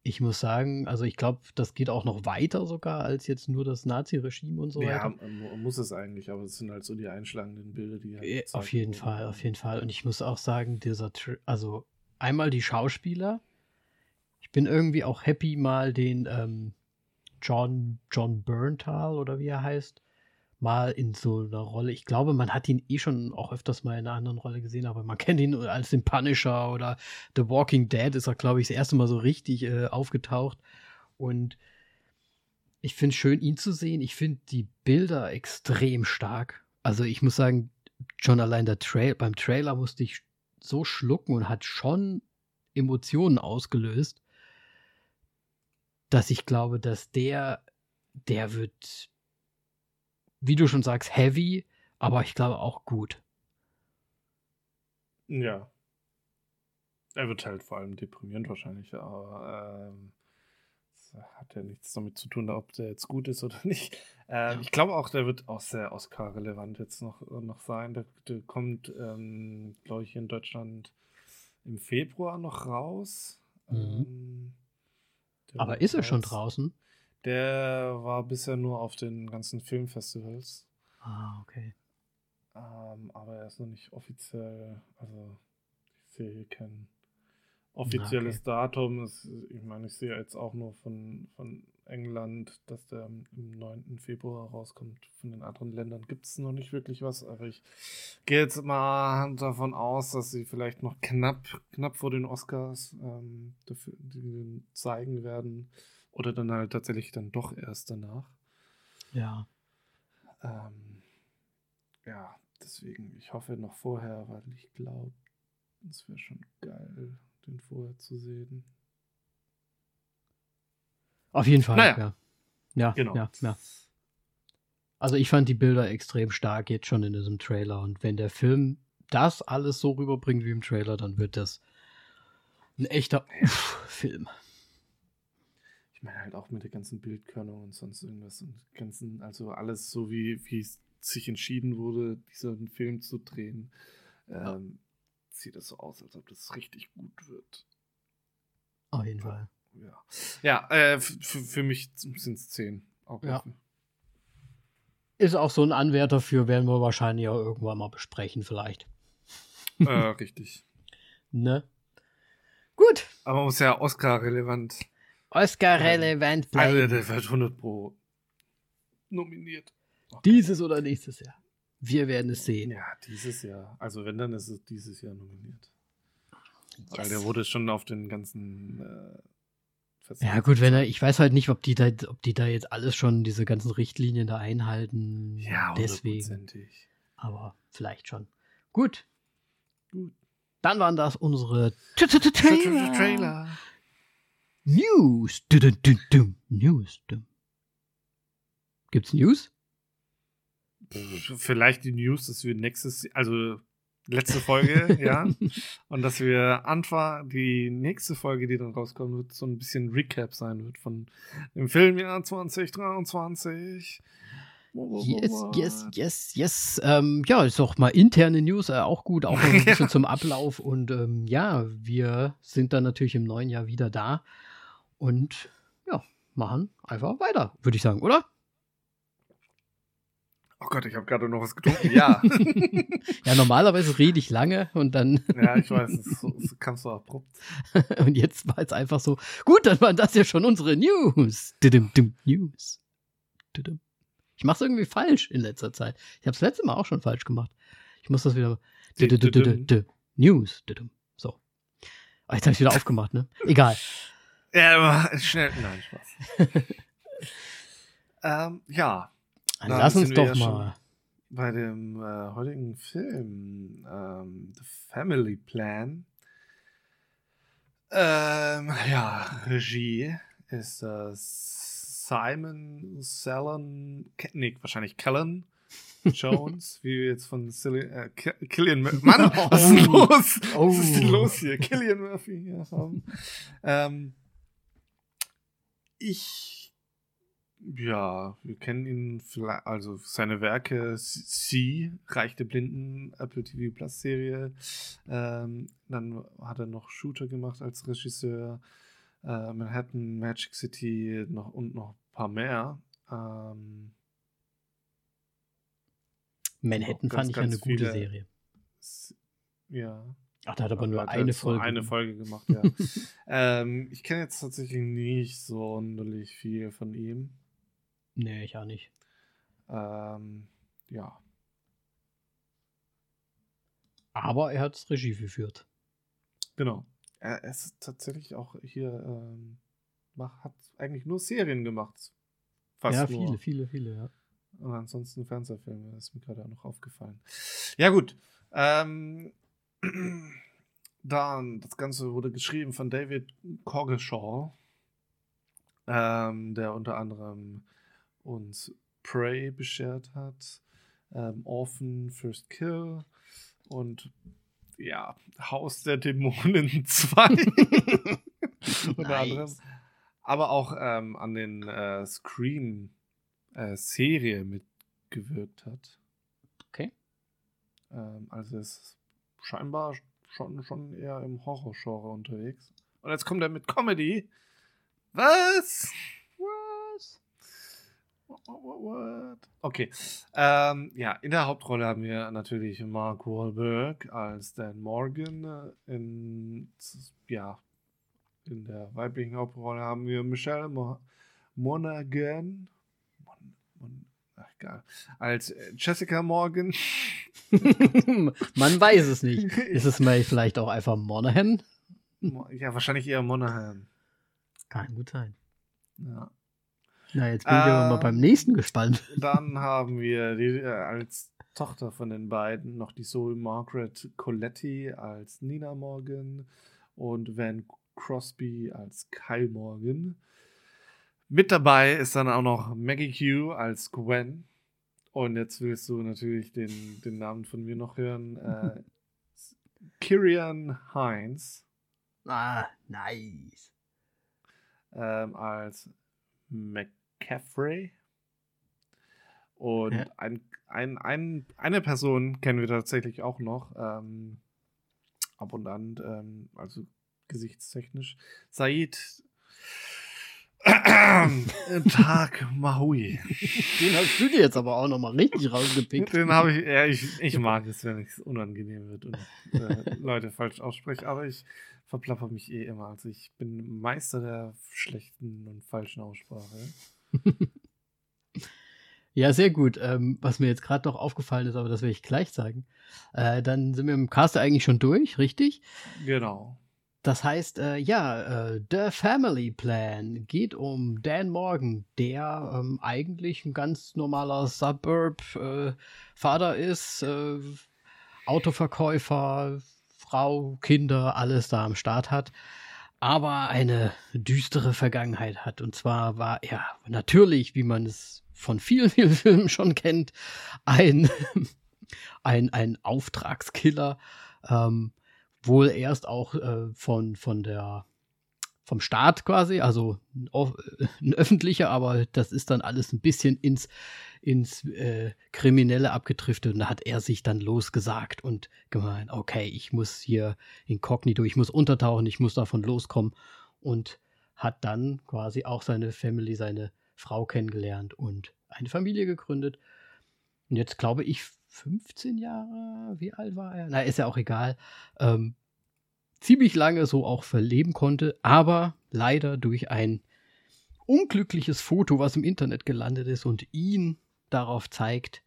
ich muss sagen, also ich glaube, das geht auch noch weiter sogar als jetzt nur das Nazi-Regime und so ja, weiter. Ja, muss es eigentlich, aber es sind halt so die einschlagenden Bilder, die halt Auf jeden Fall, auf jeden Fall. Und ich muss auch sagen, dieser, also einmal die Schauspieler. Ich bin irgendwie auch happy, mal den ähm, John, John Berntal oder wie er heißt, mal in so einer Rolle. Ich glaube, man hat ihn eh schon auch öfters mal in einer anderen Rolle gesehen, aber man kennt ihn als den Punisher oder The Walking Dead ist er, glaube ich, das erste Mal so richtig äh, aufgetaucht. Und ich finde es schön, ihn zu sehen. Ich finde die Bilder extrem stark. Also ich muss sagen, schon allein der Trail, beim Trailer musste ich so schlucken und hat schon Emotionen ausgelöst, dass ich glaube, dass der, der wird wie du schon sagst, heavy, aber ich glaube auch gut. Ja. Er wird halt vor allem deprimierend wahrscheinlich, aber ähm, hat ja nichts damit zu tun, ob der jetzt gut ist oder nicht. Ähm, ja. Ich glaube auch, der wird auch sehr Oscar-relevant jetzt noch, noch sein. Der, der kommt, ähm, glaube ich, in Deutschland im Februar noch raus. Mhm. Ähm, aber ist er schon draußen? Der war bisher nur auf den ganzen Filmfestivals. Ah, okay. Ähm, aber er ist noch nicht offiziell, also ich sehe hier kein offizielles okay. Datum. Das, ich meine, ich sehe jetzt auch nur von, von England, dass der am 9. Februar rauskommt. Von den anderen Ländern gibt es noch nicht wirklich was, aber ich gehe jetzt mal davon aus, dass sie vielleicht noch knapp, knapp vor den Oscars ähm, dafür, zeigen werden. Oder dann halt tatsächlich dann doch erst danach. Ja. Ähm, ja, deswegen, ich hoffe noch vorher, weil ich glaube, es wäre schon geil, den vorher zu sehen. Auf jeden Fall, naja. ja. Ja, genau. ja, ja. Also ich fand die Bilder extrem stark jetzt schon in diesem Trailer und wenn der Film das alles so rüberbringt wie im Trailer, dann wird das ein echter Film ich meine halt auch mit der ganzen Bildkörnung und sonst irgendwas und ganzen, also alles so wie, wie es sich entschieden wurde, diesen Film zu drehen, ja. ähm, sieht es so aus, als ob das richtig gut wird. Auf jeden Fall. Ja, ja äh, für mich sind es zehn. Auch ja. Ist auch so ein Anwärter für, werden wir wahrscheinlich auch irgendwann mal besprechen, vielleicht. Äh, richtig. Ne? Gut. Aber muss ja Oscar-relevant Oscar-relevant Also, bleiben. der wird 100 Pro nominiert. Dieses oder nächstes Jahr. Wir werden es sehen. Ja, dieses Jahr. Also wenn, dann ist es dieses Jahr nominiert. Weil Yes. der wurde schon auf den ganzen äh, Ja, gut, wenn er, ich weiß halt nicht, ob die da, ob die da jetzt alles schon, diese ganzen Richtlinien da einhalten. Ja, deswegen. Aber vielleicht schon. Gut. Gut. Dann waren das unsere Trailer. News. Dum, dum, dum. News. Gibt's News? Vielleicht die News, dass wir nächstes, also letzte Folge, ja. Und dass wir Anfang, die nächste Folge, die dann rauskommen wird, so ein bisschen Recap sein wird von dem Filmjahr 2023. Yes, yes, yes, yes. Ähm, ja, ist auch mal interne News, äh, auch gut, auch ein bisschen Ja. zum Ablauf. Und ähm, ja, wir sind dann natürlich im neuen Jahr wieder da und ja, machen einfach weiter, würde ich sagen, oder? Oh Gott, ich habe gerade noch was getrunken. Ja. Ja, normalerweise rede ich lange und dann, ja, ich weiß, es, es kam so abrupt. und jetzt war es einfach so, gut, dann waren das ja schon unsere News. Didim, dim, News. Didim. Ich mache es irgendwie falsch in letzter Zeit. Ich habe es letzte Mal auch schon falsch gemacht. Ich muss das wieder. Didim, didim. Didim. News. Didim. So. Ah, jetzt habe ich wieder aufgemacht, ne? Egal. Ja, schnell. Nein, Spaß. ähm, ja, Dann Da lass uns doch ja mal. bei dem äh, heutigen Film ähm, The Family Plan. Ähm, ja, Regie ist äh, Simon Salon, Ke- nee, wahrscheinlich Kellen Jones, wie wir jetzt von Cilli äh, Ki- Killian Murphy. Mann, was ist Oh. los? Was ist denn Oh. los hier? Killian Murphy hier haben. Ähm, ich, ja, wir kennen ihn, vielleicht, also seine Werke, Sie, Reich der Blinden, Apple TV Plus Serie. Ähm, dann hat er noch Shooter gemacht als Regisseur. Äh, Manhattan, Magic City noch, und noch ein paar mehr. Ähm, Manhattan ganz, fand ich ja eine gute Serie. s- ja. Ach, da hat aber Er nur eine jetzt nur Folge. Eine. Folge gemacht, ja. ähm, ich kenne jetzt tatsächlich nicht sonderlich viel von ihm. Nee, ich auch nicht. Ähm, ja. Aber er hat Regie geführt. Genau. Er ist tatsächlich auch hier, ähm, hat eigentlich nur Serien gemacht. Fast ja, nur. viele, viele, viele, ja. Und ansonsten Fernsehfilme, das ist mir gerade auch noch aufgefallen. Ja, gut. Ähm, dann, das Ganze wurde geschrieben von David Coggeshall, ähm, der unter anderem uns Prey beschert hat, ähm, Orphan First Kill und ja, Haus der Dämonen 2. unter Nice. anderem. Aber auch ähm, an den äh, Scream äh, mitgewirkt hat. Okay. Ähm, also ist scheinbar schon, schon eher im Horror-Genre unterwegs. Und jetzt kommt er mit Comedy. Was? Was? What, what, what? Okay. Ähm, ja, in der Hauptrolle haben wir natürlich Mark Wahlberg als Dan Morgan. In, ja, in der weiblichen Hauptrolle haben wir Michelle Mo Monaghan. Mon, Mon, ach, egal. Als äh, Jessica Morgan. Man weiß es nicht. Ist es mal vielleicht auch einfach Monahan? Mo- ja, wahrscheinlich eher Monaghan. Kann gut sein. Ja. Na, jetzt bin ich aber mal Ähm, beim nächsten gespannt. Dann haben wir die, äh, als Tochter von den beiden noch die Zoe Margaret Coletti als Nina Morgan und Van Crosby als Kyle Morgan. Mit dabei ist dann auch noch Maggie Q als Gwen. Und jetzt willst du natürlich den, den Namen von mir noch hören. Äh, Kirian Hines Ah, nice. ähm, als McCaffrey. Und Ja. ein, ein, ein, eine Person kennen wir tatsächlich auch noch. Ähm, ab und an, ähm, also gesichtstechnisch. Said Tag Maui. Den hast du dir jetzt aber auch nochmal richtig rausgepickt. Den habe ich, ja, ich, ich mag es, wenn es unangenehm wird und äh, Leute falsch ausspreche, aber ich verplapper mich eh immer. Also ich bin Meister der schlechten und falschen Aussprache. ja, sehr gut. Ähm, was mir jetzt gerade noch aufgefallen ist, aber das werde ich gleich sagen. Äh, dann sind wir im Cast eigentlich schon durch, richtig? Genau. Das heißt, äh, ja, äh, The Family Plan geht um Dan Morgan, der ähm, eigentlich ein ganz normaler Suburb-Vater äh, ist, äh, Autoverkäufer, Frau, Kinder, alles da am Start hat, aber eine düstere Vergangenheit hat. Und zwar war er natürlich, wie man es von vielen, vielen Filmen schon kennt, ein, ein, ein Auftragskiller. Ähm, wohl erst auch äh, von, von der vom Staat quasi, also ein öffentlicher, aber das ist dann alles ein bisschen ins, ins äh, Kriminelle abgedriftet und da hat er sich dann losgesagt und gemeint, okay, ich muss hier inkognito, ich muss untertauchen, ich muss davon loskommen und hat dann quasi auch seine Family, seine Frau kennengelernt und eine Familie gegründet. Und jetzt glaube ich 15 Jahre, wie alt war er? Na, ist ja auch egal. Ähm, ziemlich lange so auch verleben konnte, aber leider durch ein unglückliches Foto, was im Internet gelandet ist und ihn darauf zeigt,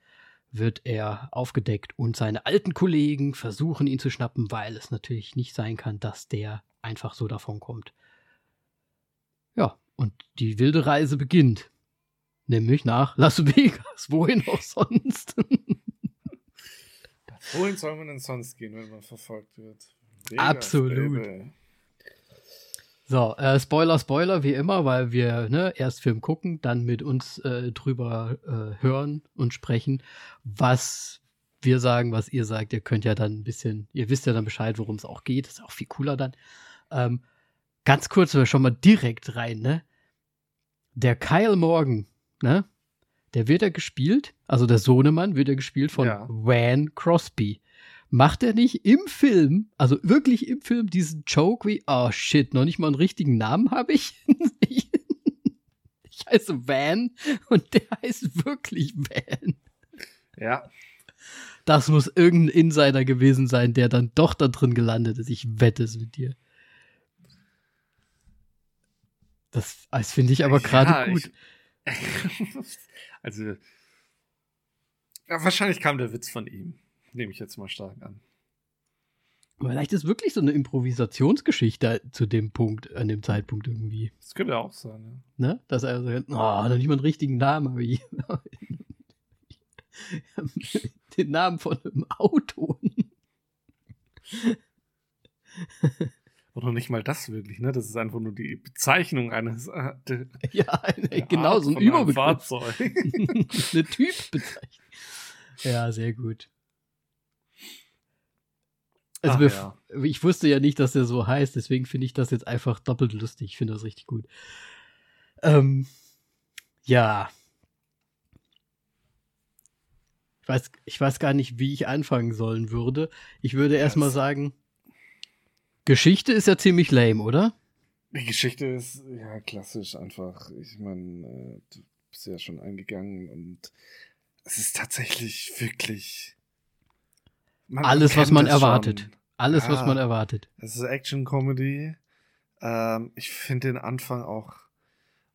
wird er aufgedeckt und seine alten Kollegen versuchen ihn zu schnappen, weil es natürlich nicht sein kann, dass der einfach so davon kommt. Ja, und die wilde Reise beginnt. Nämlich nach Las Vegas. Wohin auch sonst? Wohin soll man denn sonst gehen, wenn man verfolgt wird? Vegas, Absolut. Baby. So, äh, Spoiler, Spoiler, wie immer, weil wir ne, erst Film gucken, dann mit uns äh, drüber äh, hören und sprechen, was wir sagen, was ihr sagt. Ihr könnt ja dann ein bisschen, ihr wisst ja dann Bescheid, worum es auch geht. Das ist auch viel cooler dann. Ähm, ganz kurz, wir schon mal direkt rein, ne? Der Kyle Morgan, ne? Der wird ja gespielt, also der Sohnemann wird ja gespielt von ja. Van Crosby macht er nicht im Film, also wirklich im Film, diesen Joke wie, oh shit, noch nicht mal einen richtigen Namen habe ich. ich. ich heiße Van und der heißt wirklich Van. Ja. Das muss irgendein Insider gewesen sein, der dann doch da drin gelandet ist. Ich wette es mit dir. Das, das finde ich aber gerade ja, gut. Ich, also, ja, wahrscheinlich kam der Witz von ihm. Nehme ich jetzt mal stark an. Vielleicht ist wirklich so eine Improvisationsgeschichte zu dem Punkt, an dem Zeitpunkt irgendwie. Das könnte auch sein, ja. Ne? Dass er so, oh, noch nicht mal einen richtigen Namen, aber ich, den Namen von einem Auto. Oder nicht mal das wirklich, ne? Das ist einfach nur die Bezeichnung eines. Äh, de, ja, eine, genau, so ein Überbegriff. Fahrzeug. eine Typbezeichnung. Ja, sehr gut. Also Ach, ja. ich wusste ja nicht, dass der so heißt, deswegen finde ich das jetzt einfach doppelt lustig. Ich finde das richtig gut. Ähm, ja. Ich weiß, ich weiß gar nicht, wie ich anfangen sollen würde. Ich würde erstmal sagen, Geschichte ist ja ziemlich lame, oder? Die Geschichte ist ja klassisch einfach. Ich meine, äh, du bist ja schon eingegangen und es ist tatsächlich wirklich man Alles, was man erwartet. Schon. Alles, ja, was man erwartet. Es ist Action-Comedy. Ähm, ich finde den Anfang auch.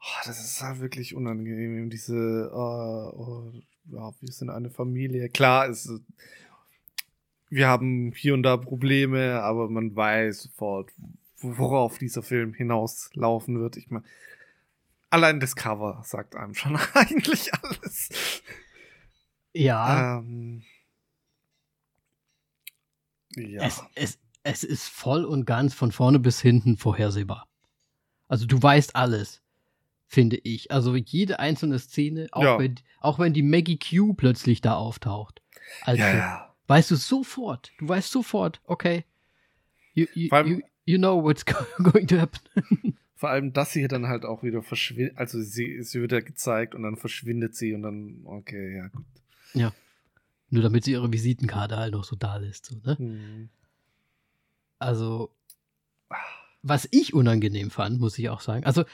Oh, das ist halt wirklich unangenehm. Diese, oh, oh, ja, wir sind eine Familie. Klar, ist, wir haben hier und da Probleme, aber man weiß sofort, worauf dieser Film hinauslaufen wird. Ich meine, allein das Cover sagt einem schon eigentlich alles. Ja. Ähm, ja. Es, es, es ist voll und ganz von vorne bis hinten vorhersehbar. Also du weißt alles, finde ich. Also jede einzelne Szene, auch, ja. wenn, auch wenn die Maggie Q plötzlich da auftaucht. Also, ja, ja. Weißt du sofort, du weißt sofort, okay, you, you, allem, you, you know what's going to happen. Vor allem, dass sie dann halt auch wieder verschwindet, also sie, sie wird ja gezeigt und dann verschwindet sie und dann, okay, ja gut. Ja. Nur damit sie ihre Visitenkarte halt noch so da lässt. So, ne? Mhm. Also, was ich unangenehm fand, muss ich auch sagen. Also,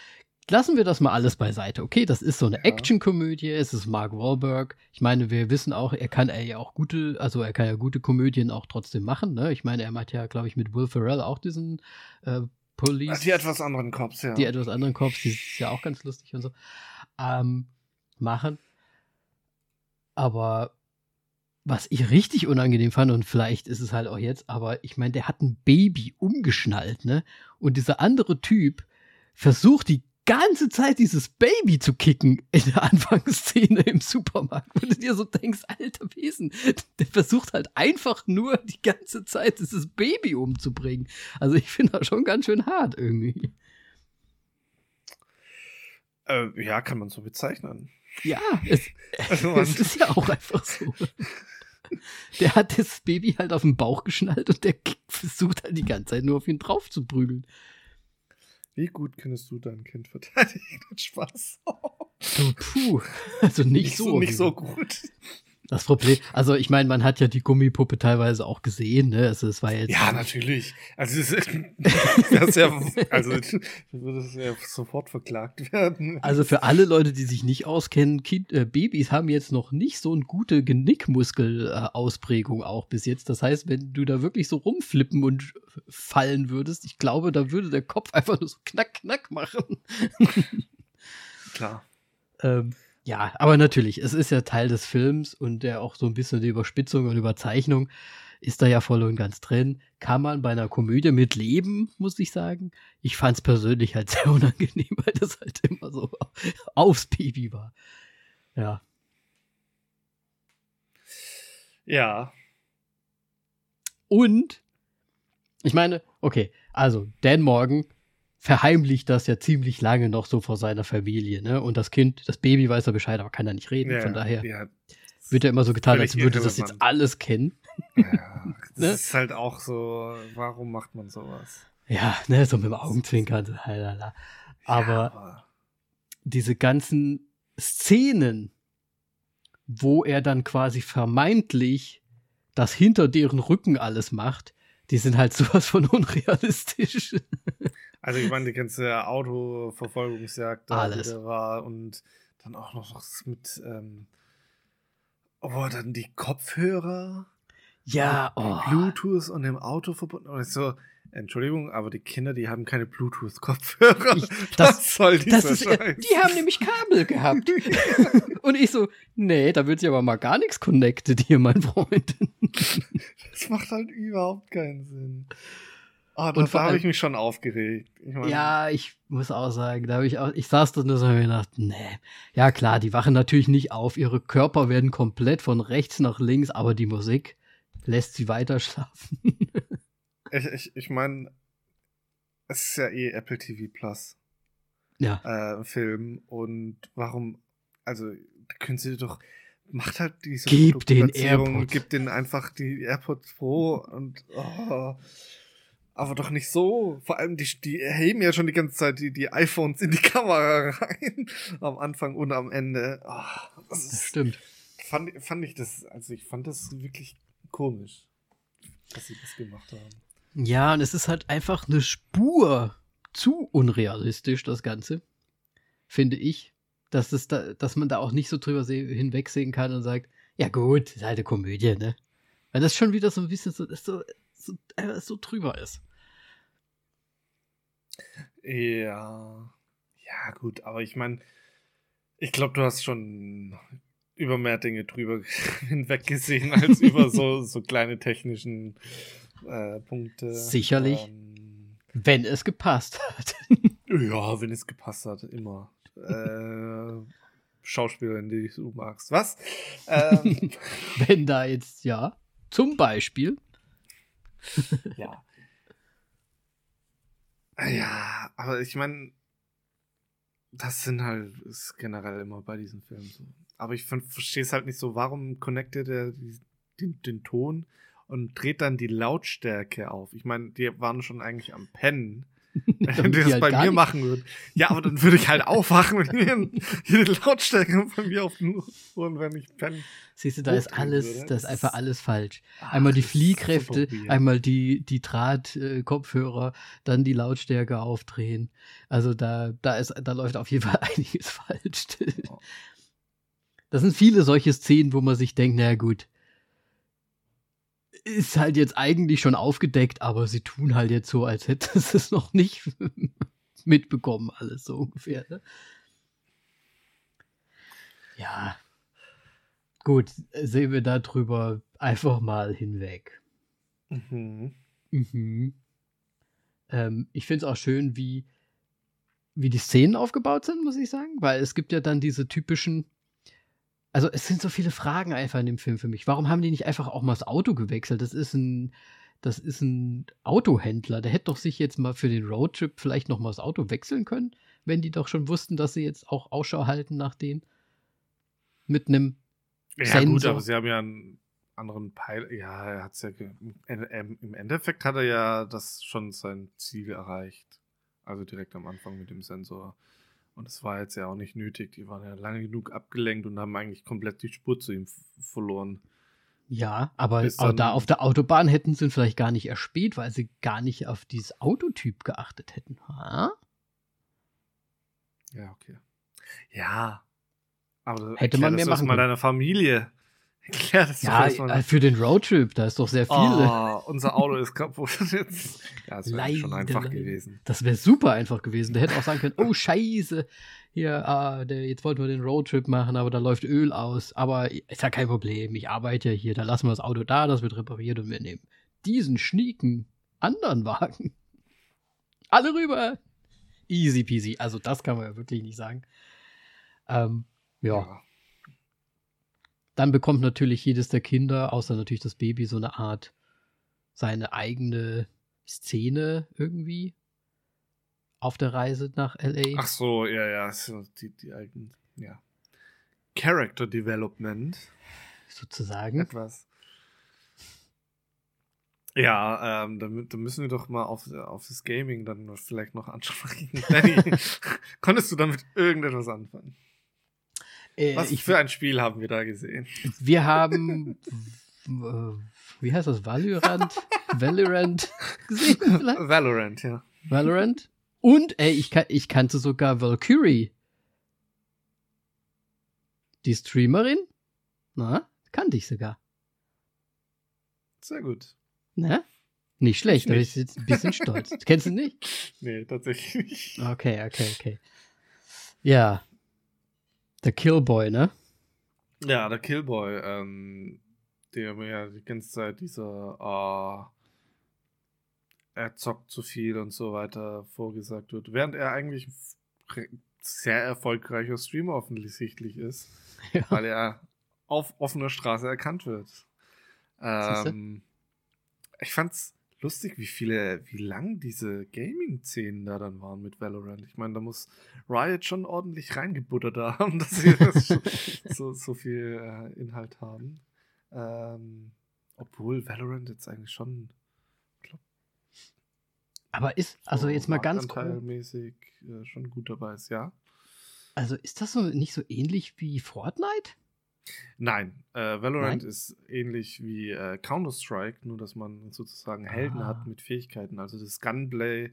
lassen wir das mal alles beiseite. Okay, das ist so eine ja. Actionkomödie, es ist Mark Wahlberg. Ich meine, wir wissen auch, er kann er ja auch gute, also er kann ja gute Komödien auch trotzdem machen. Ne? Ich meine, er macht ja, glaube ich, mit Will Ferrell auch diesen äh, Police. Die etwas anderen Cops, ja. Die etwas anderen Cops, die ist ja auch ganz lustig und so. Ähm, machen. Aber was ich richtig unangenehm fand, und vielleicht ist es halt auch jetzt, aber ich meine, der hat ein Baby umgeschnallt, ne? Und dieser andere Typ versucht die ganze Zeit dieses Baby zu kicken in der Anfangsszene im Supermarkt, wo du dir so denkst, alter Wesen, der versucht halt einfach nur die ganze Zeit dieses Baby umzubringen. Also ich finde das schon ganz schön hart irgendwie. Äh, ja, kann man so bezeichnen. Ja, es, also es ist ja auch einfach so. Der hat das Baby halt auf den Bauch geschnallt und der versucht halt die ganze Zeit nur auf ihn drauf zu prügeln. Wie gut könntest du dein Kind verteidigen? Spaß. du, puh, also nicht, nicht so. Nicht so gut. Das Problem, also ich meine, man hat ja die Gummipuppe teilweise auch gesehen, ne? Also es war jetzt. Ja, natürlich. Also es ist, das ist ja, also würde es ja sofort verklagt werden. Also für alle Leute, die sich nicht auskennen, kind, äh, Babys haben jetzt noch nicht so eine gute Genickmuskelausprägung auch bis jetzt. Das heißt, wenn du da wirklich so rumflippen und fallen würdest, ich glaube, da würde der Kopf einfach nur so knack, knack machen. Klar. ähm, ja, aber natürlich, es ist ja Teil des Films und der auch so ein bisschen die Überspitzung und Überzeichnung ist da ja voll und ganz drin. Kann man bei einer Komödie mit leben, muss ich sagen. Ich fand es persönlich halt sehr unangenehm, weil das halt immer so aufs Baby war. Ja. Ja. Und, ich meine, okay, also Dan Morgan verheimlicht das ja ziemlich lange noch so vor seiner Familie, ne? Und das Kind, das Baby weiß ja Bescheid, aber kann da nicht reden. Ja, Von daher ja, wird ja immer so getan, als würde das jetzt alles kennen. Ja, das ne? ist halt auch so, warum macht man sowas? Ja, ne, so mit dem Augenzwinkern. Aber, aber diese ganzen Szenen, wo er dann quasi vermeintlich das hinter deren Rücken alles macht, die sind halt sowas von unrealistisch. Also ich meine, die ganze Autoverfolgungsjagd da Alles. war und dann auch noch was mit ähm, oh, dann die Kopfhörer. Ja, oh. Bluetooth und im Auto verbunden. Und ich so, Entschuldigung, aber die Kinder, die haben keine Bluetooth-Kopfhörer. Das, das soll das ist, Scheiß? Die haben nämlich Kabel gehabt. und ich so, nee, da wird sich aber mal gar nichts connected hier, mein Freund. das macht halt überhaupt keinen Sinn. Oh, und da habe ich mich schon aufgeregt. Ich mein, ja, ich muss auch sagen, da habe ich auch, ich saß da nur so und gedacht, nee. Ja klar, die wachen natürlich nicht auf, ihre Körper werden komplett von rechts nach links, aber die Musik lässt sie weiter schlafen. ich ich, ich meine, es ist ja eh Apple TV Plus. Ja. Äh, Film und warum, also können sie doch, macht halt diese Gib den AirPods. Gib den einfach die AirPods Pro und oh. Aber doch nicht so. Vor allem, die, die heben ja schon die ganze Zeit die, die iPhones in die Kamera rein. Am Anfang und am Ende. Oh, das, das stimmt. Fand, fand ich das, also ich fand das wirklich komisch, dass sie das gemacht haben. Ja, und es ist halt einfach eine Spur zu unrealistisch, das Ganze. Finde ich. Dass, das da, dass man da auch nicht so drüber hinwegsehen kann und sagt, ja gut, ist halt eine Komödie, ne? Weil das schon wieder so ein bisschen so, so, so, äh, so drüber ist. Ja. Ja, gut, aber ich meine, ich glaube, du hast schon über mehr Dinge drüber hinweg gesehen als über so, so kleine technischen äh, Punkte. Sicherlich. Ähm, wenn es gepasst hat. ja, wenn es gepasst hat, immer. äh, Schauspielerin, die du magst. Was? Ähm, wenn da jetzt, ja, zum Beispiel. ja. Ja, aber ich meine, das sind halt, ist generell immer bei diesen Filmen so. Aber ich verstehe es halt nicht so, warum connectet er den, den Ton und dreht dann die Lautstärke auf? Ich meine, die waren schon eigentlich am Pennen. Wenn die das halt bei mir machen würden. Ja, aber dann würde ich halt aufwachen und hier die Lautstärke von mir auf den Ohren, wenn ich penne. Siehst du, da ist alles, würde. das ist einfach alles falsch. Ach, einmal die Fliehkräfte, einmal die, die Draht-Kopfhörer, äh, dann die Lautstärke aufdrehen. Also da, da ist, da läuft auf jeden Fall einiges falsch. Oh. Das sind viele solche Szenen, wo man sich denkt, naja gut, ist halt jetzt eigentlich schon aufgedeckt, aber sie tun halt jetzt so, als hätte sie es noch nicht mitbekommen, alles so ungefähr. Ne? Ja. Gut, sehen wir darüber einfach mal hinweg. Mhm. Mhm. Ähm, ich finde es auch schön, wie, wie die Szenen aufgebaut sind, muss ich sagen, weil es gibt ja dann diese typischen also es sind so viele Fragen einfach in dem Film für mich. Warum haben die nicht einfach auch mal das Auto gewechselt? Das ist ein, das ist ein Autohändler. Der hätte doch sich jetzt mal für den Roadtrip vielleicht noch mal das Auto wechseln können, wenn die doch schon wussten, dass sie jetzt auch Ausschau halten nach denen. Mit einem ja, Sensor. gut, aber sie haben ja einen anderen Peil. Ja, er hat's ja. Im Endeffekt hat er ja das schon sein Ziel erreicht. Also direkt am Anfang mit dem Sensor. Und es war jetzt ja auch nicht nötig. Die waren ja lange genug abgelenkt und haben eigentlich komplett die Spur zu ihm verloren. Ja, aber auch da auf der Autobahn hätten sie ihn vielleicht gar nicht erspäht, weil sie gar nicht auf dieses Autotyp geachtet hätten. Ha? Ja, okay. Ja. Aber hätte man mehr machen mal deiner Familie. Erklär das ja, äh, für den Roadtrip, da ist doch sehr viel. Oh, unser Auto ist kaputt jetzt. Ja, das wäre schon einfach leider. gewesen. Das wäre super einfach gewesen. Der hätte auch sagen können, oh scheiße, hier, ah, der, jetzt wollten wir den Roadtrip machen, aber da läuft Öl aus. Aber ist ja kein Problem, ich arbeite ja hier, da lassen wir das Auto da, das wird repariert und wir nehmen diesen schnieken anderen Wagen. Alle rüber. Easy peasy. Also das kann man ja wirklich nicht sagen. Ähm, ja. ja. Dann bekommt natürlich jedes der Kinder, außer natürlich das Baby, so eine Art seine eigene Szene irgendwie auf der Reise nach LA. Ach so, ja, ja, so die, die eigenen, ja. Character Development. Sozusagen. Etwas. Ja, ähm, dann, dann müssen wir doch mal auf, auf das Gaming dann vielleicht noch ansprechen. Danny, konntest du damit irgendetwas anfangen? Äh, Was ich, für ein Spiel haben wir da gesehen? Wir haben, wie heißt das, Valorant? Valorant gesehen? Vielleicht? Valorant, ja. Valorant. Und, ey, ich, ich kannte sogar Valkyrie. Die Streamerin? Na, kannte ich sogar. Sehr gut. Na? Nicht schlecht, da bin ich jetzt ein bisschen stolz. Kennst du nicht? Nee, tatsächlich nicht. Okay, okay, okay. Ja, der Killboy, ne? Ja, der Killboy, ähm, der mir ja die ganze Zeit dieser, uh, er zockt zu viel und so weiter vorgesagt wird. Während er eigentlich ein sehr erfolgreicher Streamer offensichtlich ist, ja. weil er auf offener Straße erkannt wird. Ähm, ich fand's lustig, wie viele, wie lang diese Gaming-Szenen da dann waren mit Valorant. Ich meine, da muss Riot schon ordentlich reingebuttert haben, dass sie so, so viel äh, Inhalt haben. Ähm, obwohl Valorant jetzt eigentlich schon. Glaub, Aber ist, also jetzt mal ganz mäßig äh, schon gut dabei ist, ja. Also ist das so nicht so ähnlich wie Fortnite? Nein, äh, Valorant Nein? ist ähnlich wie äh, Counter-Strike, nur dass man sozusagen Helden ah. hat mit Fähigkeiten. Also das Gunplay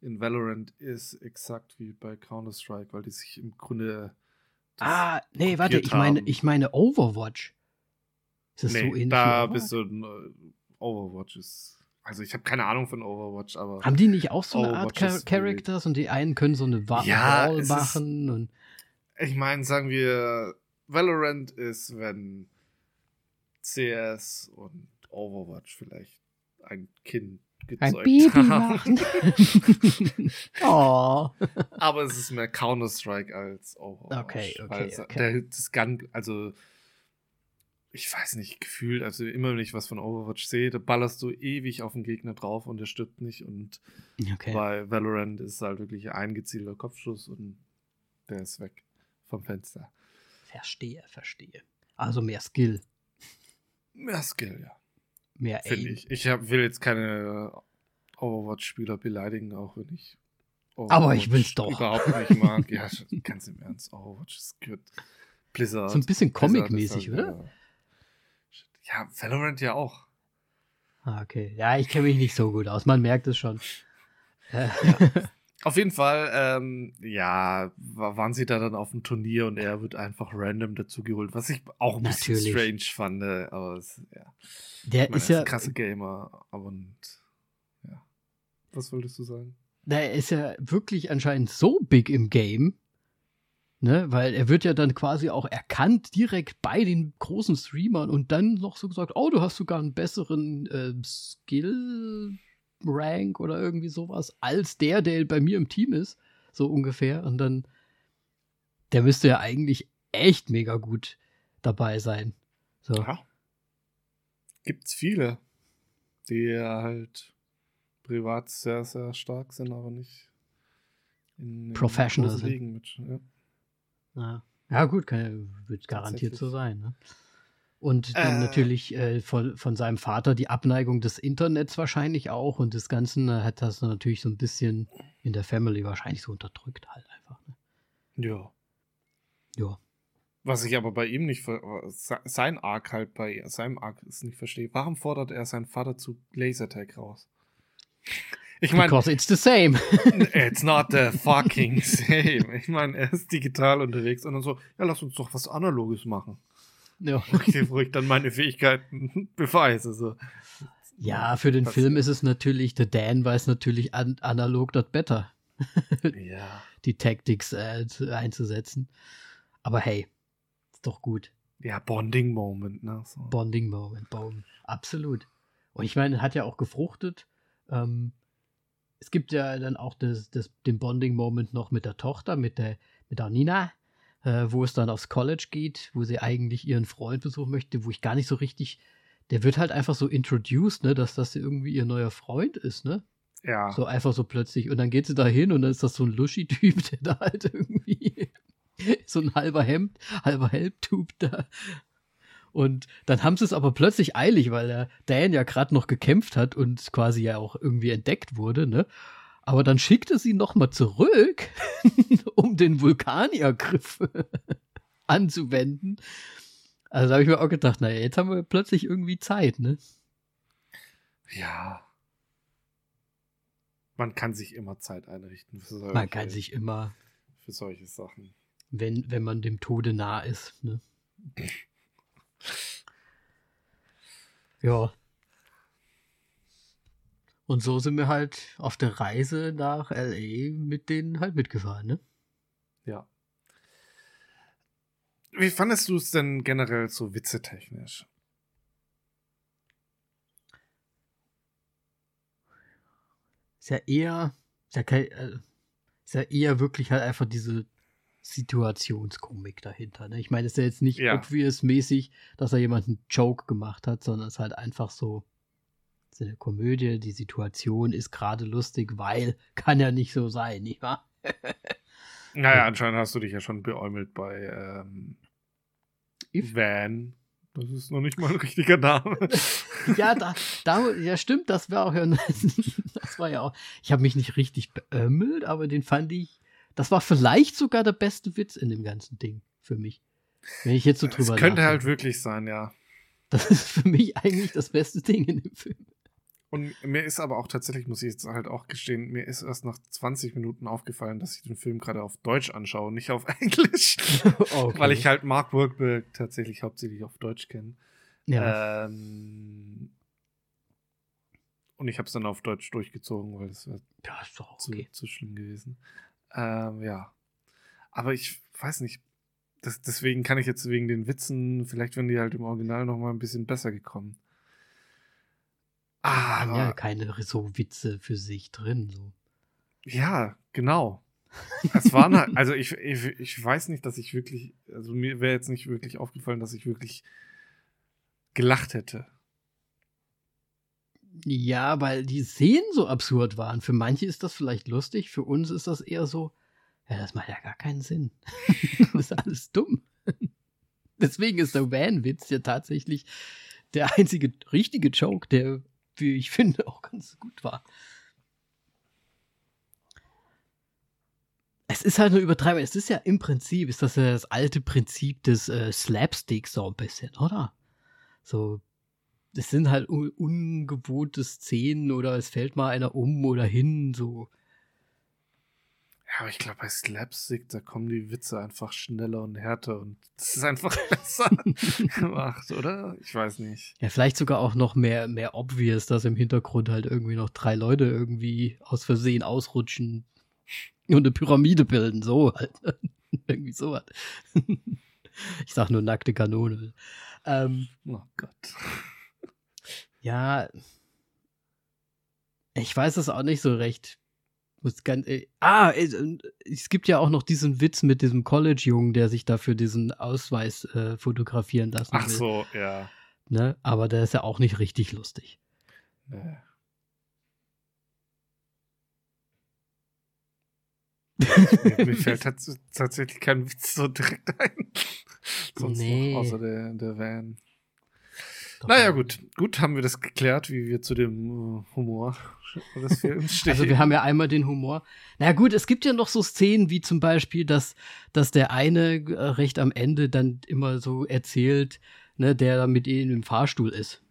in Valorant ist exakt wie bei Counter-Strike, weil die sich im Grunde. Ah, nee, warte, ich meine, ich meine Overwatch. Ist das nee, so ähnlich? Da bist du. Uh, Overwatch ist. Also ich habe keine Ahnung von Overwatch, aber. Haben die nicht auch so eine Overwatch Art Char Characters und die einen können so eine Wall ja, machen? Ist, und ich meine, sagen wir, Valorant ist, wenn CS und Overwatch vielleicht ein Kind gezeugt ein Baby haben. oh. Aber es ist mehr Counter-Strike als Overwatch. Okay, okay, okay. Der, das Gun, also ich weiß nicht, gefühlt, also immer wenn ich was von Overwatch sehe, da ballerst du ewig auf den Gegner drauf und der stirbt nicht. Und okay. bei Valorant ist es halt wirklich ein gezielter Kopfschuss und der ist weg vom Fenster. Verstehe, verstehe. Also mehr Skill. Mehr Skill, ja. Mehr Finde ich. Ich hab, will jetzt keine Overwatch-Spieler beleidigen, auch wenn ich Overwatch Aber ich will's doch. überhaupt nicht mag. ja, ganz im Ernst. Overwatch ist gut. Blizzard. So ein bisschen Comic-mäßig, halt, oder? Ja, Valorant ja auch. Ah, okay. Ja, ich kenne mich nicht so gut aus. Man merkt es schon. Ja. Auf jeden Fall, ähm, ja, waren sie da dann auf dem Turnier und er wird einfach random dazugeholt, was ich auch ein Natürlich. bisschen strange fand, aber es, ja. Der meine, ist ja. Ist ein krasse Gamer, aber und, ja. Was wolltest du sagen? Der ist ja wirklich anscheinend so big im Game, ne, weil er wird ja dann quasi auch erkannt direkt bei den großen Streamern und dann noch so gesagt, oh, du hast sogar einen besseren äh, Skill Rank oder irgendwie sowas als der, der bei mir im Team ist, so ungefähr. Und dann, der müsste ja eigentlich echt mega gut dabei sein. So. Ja. Gibt's viele, die halt privat sehr, sehr stark sind, aber nicht in, Professional sind. Mit, ja. Ja. ja. gut, kann, wird garantiert so sein. Ne? Und dann äh. natürlich äh, von, von seinem Vater die Abneigung des Internets wahrscheinlich auch. Und das Ganze äh, hat das natürlich so ein bisschen in der Family wahrscheinlich so unterdrückt halt einfach. Ne? Ja. Ja. Was ich aber bei ihm nicht, sein Arc halt bei seinem Arc ist nicht verstehe. Warum fordert er seinen Vater zu Lasertag raus? Ich meine. Because it's the same. it's not the fucking same. Ich meine, er ist digital unterwegs und dann so, ja, lass uns doch was Analoges machen. Ja. Wo ich dann meine Fähigkeiten beweise. So. Ja, für den Film ist es natürlich, der Dan weiß natürlich an, analog dort better. ja. Die Tactics äh, einzusetzen. Aber hey, ist doch gut. Ja, Bonding Moment, ne? So. Bonding Moment, Boom. Absolut. Und ich meine, hat ja auch gefruchtet. Ähm, es gibt ja dann auch das, das, den Bonding Moment noch mit der Tochter, mit der, mit der Nina äh, wo es dann aufs College geht, wo sie eigentlich ihren Freund besuchen möchte, wo ich gar nicht so richtig, der wird halt einfach so introduced, ne, dass das irgendwie ihr neuer Freund ist, ne? Ja. So einfach so plötzlich. Und dann geht sie da hin und dann ist das so ein Luschi-Typ, der da halt irgendwie so ein halber Hemd, halber Help-Typ da. Und dann haben sie es aber plötzlich eilig, weil der Dan ja gerade noch gekämpft hat und quasi ja auch irgendwie entdeckt wurde, ne? Aber dann schickte sie nochmal zurück, um den Vulkaniergriff anzuwenden. Also da habe ich mir auch gedacht, naja, jetzt haben wir plötzlich irgendwie Zeit, ne? Ja. Man kann sich immer Zeit einrichten. Für solche, man kann sich immer. Für solche Sachen. Wenn, wenn man dem Tode nah ist, ne? ja. Und so sind wir halt auf der Reise nach LA mit denen halt mitgefahren, ne? Ja. Wie fandest du es denn generell so witzetechnisch? Ist ja eher, ist ja, kein, äh, ist ja eher wirklich halt einfach diese Situationskomik dahinter. Ne? Ich meine, es ist ja jetzt nicht ja. obvious-mäßig, dass er jemanden Joke gemacht hat, sondern es ist halt einfach so, eine Komödie, die Situation ist gerade lustig, weil kann ja nicht so sein, nicht wahr? naja, anscheinend hast du dich ja schon beäumelt bei ähm, Van. Das ist noch nicht mal ein richtiger Name. ja, da, da, ja, stimmt, das war auch, das war ja auch, ich habe mich nicht richtig beömmelt, aber den fand ich, das war vielleicht sogar der beste Witz in dem ganzen Ding für mich. Wenn ich jetzt so drüber Das könnte nachdenke. halt wirklich sein, ja. Das ist für mich eigentlich das beste Ding in dem Film. Und mir ist aber auch tatsächlich, muss ich jetzt halt auch gestehen, mir ist erst nach 20 Minuten aufgefallen, dass ich den Film gerade auf Deutsch anschaue, nicht auf Englisch. okay. Weil ich halt Mark Wahlberg tatsächlich hauptsächlich auf Deutsch kenne. Ja. Ähm, und ich habe es dann auf Deutsch durchgezogen, weil es wäre ja, okay. zu, zu, schlimm gewesen. Ähm, ja. Aber ich weiß nicht. Das, deswegen kann ich jetzt wegen den Witzen, vielleicht wenn die halt im Original noch mal ein bisschen besser gekommen. Ah, aber ja keine so Witze für sich drin. So. Ja, genau. Es waren halt, also ich, ich, ich weiß nicht, dass ich wirklich, also mir wäre jetzt nicht wirklich aufgefallen, dass ich wirklich gelacht hätte. Ja, weil die Szenen so absurd waren. Für manche ist das vielleicht lustig, für uns ist das eher so, ja, das macht ja gar keinen Sinn. das ist alles dumm. Deswegen ist der Van-Witz ja tatsächlich der einzige richtige Joke, der wie ich finde, auch ganz gut war. Es ist halt nur Übertreibung. Es ist ja im Prinzip, ist das ja das alte Prinzip des äh, Slapsticks so ein bisschen, oder? So, es sind halt un ungewohnte Szenen oder es fällt mal einer um oder hin, so. Ja, aber ich glaube, bei Slapstick, da kommen die Witze einfach schneller und härter und das ist einfach besser gemacht, oder? Ich weiß nicht. Ja, vielleicht sogar auch noch mehr, mehr obvious, dass im Hintergrund halt irgendwie noch drei Leute irgendwie aus Versehen ausrutschen und eine Pyramide bilden, so halt. irgendwie so halt. ich sag nur nackte Kanone. Ähm, oh Gott. Ja, ich weiß es auch nicht so recht. Muss ganz, äh, ah, äh, es gibt ja auch noch diesen Witz mit diesem College-Jungen, der sich dafür diesen Ausweis äh, fotografieren lassen Ach will. so, ja. Ne? Aber der ist ja auch nicht richtig lustig. Nee. mir, fällt tatsächlich kein Witz so direkt ein. Sonst nee. noch, außer der, der Van. Naja, gut. Gut, haben wir das geklärt, wie wir zu dem äh, Humor des Films stehen. Also wir haben ja einmal den Humor. Na naja, gut, es gibt ja noch so Szenen, wie zum Beispiel, dass, dass der eine äh, recht am Ende dann immer so erzählt, ne, der da mit ihnen im Fahrstuhl ist.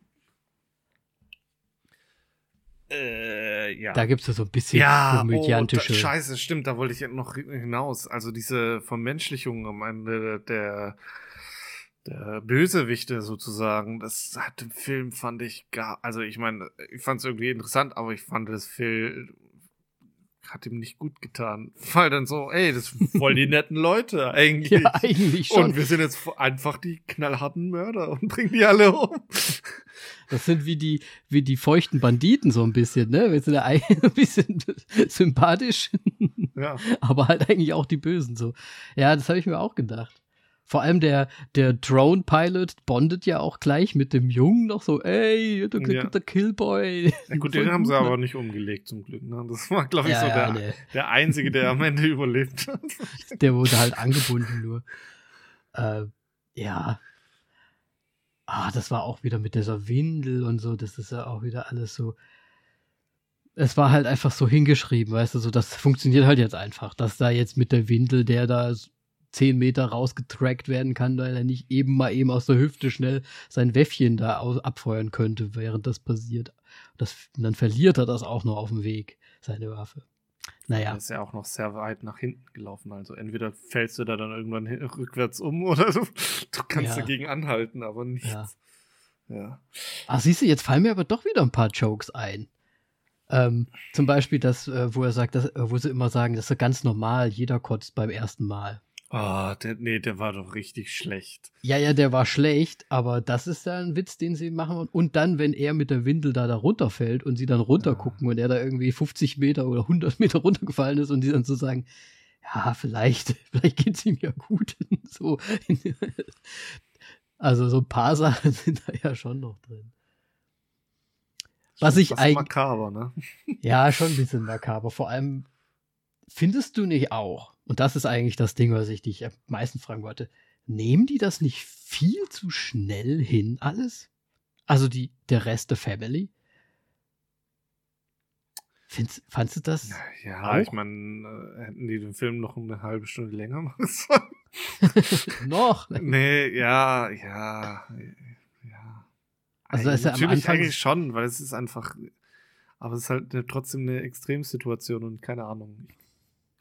Äh, ja. Da gibt es ja so ein bisschen ja, komödiantische. Oh, da, scheiße, stimmt, da wollte ich noch hinaus. Also diese Vermenschlichung am Ende der der Bösewichte sozusagen, das hat im Film, fand ich gar, also ich meine, ich fand es irgendwie interessant, aber ich fand das Film hat ihm nicht gut getan. Weil dann so, ey, das sind voll die netten Leute eigentlich. Ja, eigentlich schon. Und wir sind jetzt einfach die knallharten Mörder und bringen die alle um. Das sind wie die, wie die feuchten Banditen so ein bisschen, ne? Wir sind ja ein bisschen sympathisch. Ja. Aber halt eigentlich auch die Bösen so. Ja, das habe ich mir auch gedacht. Vor allem der, der Drone-Pilot bondet ja auch gleich mit dem Jungen noch so, ey, der, ja. der Killboy. Ja, gut, den haben sie aber nicht umgelegt zum Glück. Ne? Das war, glaube ich, ja, so der, nee. der Einzige, der am Ende überlebt hat. Der wurde halt angebunden nur. Äh, ja. Ah, das war auch wieder mit dieser Windel und so, das ist ja auch wieder alles so. Es war halt einfach so hingeschrieben, weißt du, so das funktioniert halt jetzt einfach, dass da jetzt mit der Windel, der da zehn Meter rausgetrackt werden kann, weil er nicht eben mal eben aus der Hüfte schnell sein Wäffchen da abfeuern könnte, während das passiert. Das, dann verliert er das auch noch auf dem Weg, seine Waffe. Naja. Er ist ja auch noch sehr weit nach hinten gelaufen. Also entweder fällst du da dann irgendwann rückwärts um oder du, du kannst ja. dagegen anhalten, aber nichts. Ja. ja. Ach, siehst du, jetzt fallen mir aber doch wieder ein paar Jokes ein. Ähm, zum Beispiel das, äh, wo er sagt, dass, äh, wo sie immer sagen, das ist ganz normal, jeder kotzt beim ersten Mal. Ah, oh, der, nee, der war doch richtig schlecht. Ja, ja, der war schlecht, aber das ist ja ein Witz, den sie machen. Und dann, wenn er mit der Windel da, da runterfällt und sie dann runtergucken ja. und er da irgendwie 50 Meter oder 100 Meter runtergefallen ist und die dann so sagen, ja, vielleicht, vielleicht geht's ihm ja gut. so. Also so ein paar Sachen sind da ja schon noch drin. Was ich eigentlich. makaber, ne? Ja, schon ein bisschen makaber. Vor allem, findest du nicht auch, und das ist eigentlich das Ding, was ich dich am meisten fragen wollte. Nehmen die das nicht viel zu schnell hin, alles? Also die, der Rest der Family? Findest, fandst du das? Ja, auch? ich meine, äh, hätten die den Film noch eine halbe Stunde länger machen sollen? noch? Nee, ja, ja, ja. Also ist ja am Anfang eigentlich schon, weil es ist einfach, aber es ist halt eine, trotzdem eine Extremsituation und keine Ahnung. Ich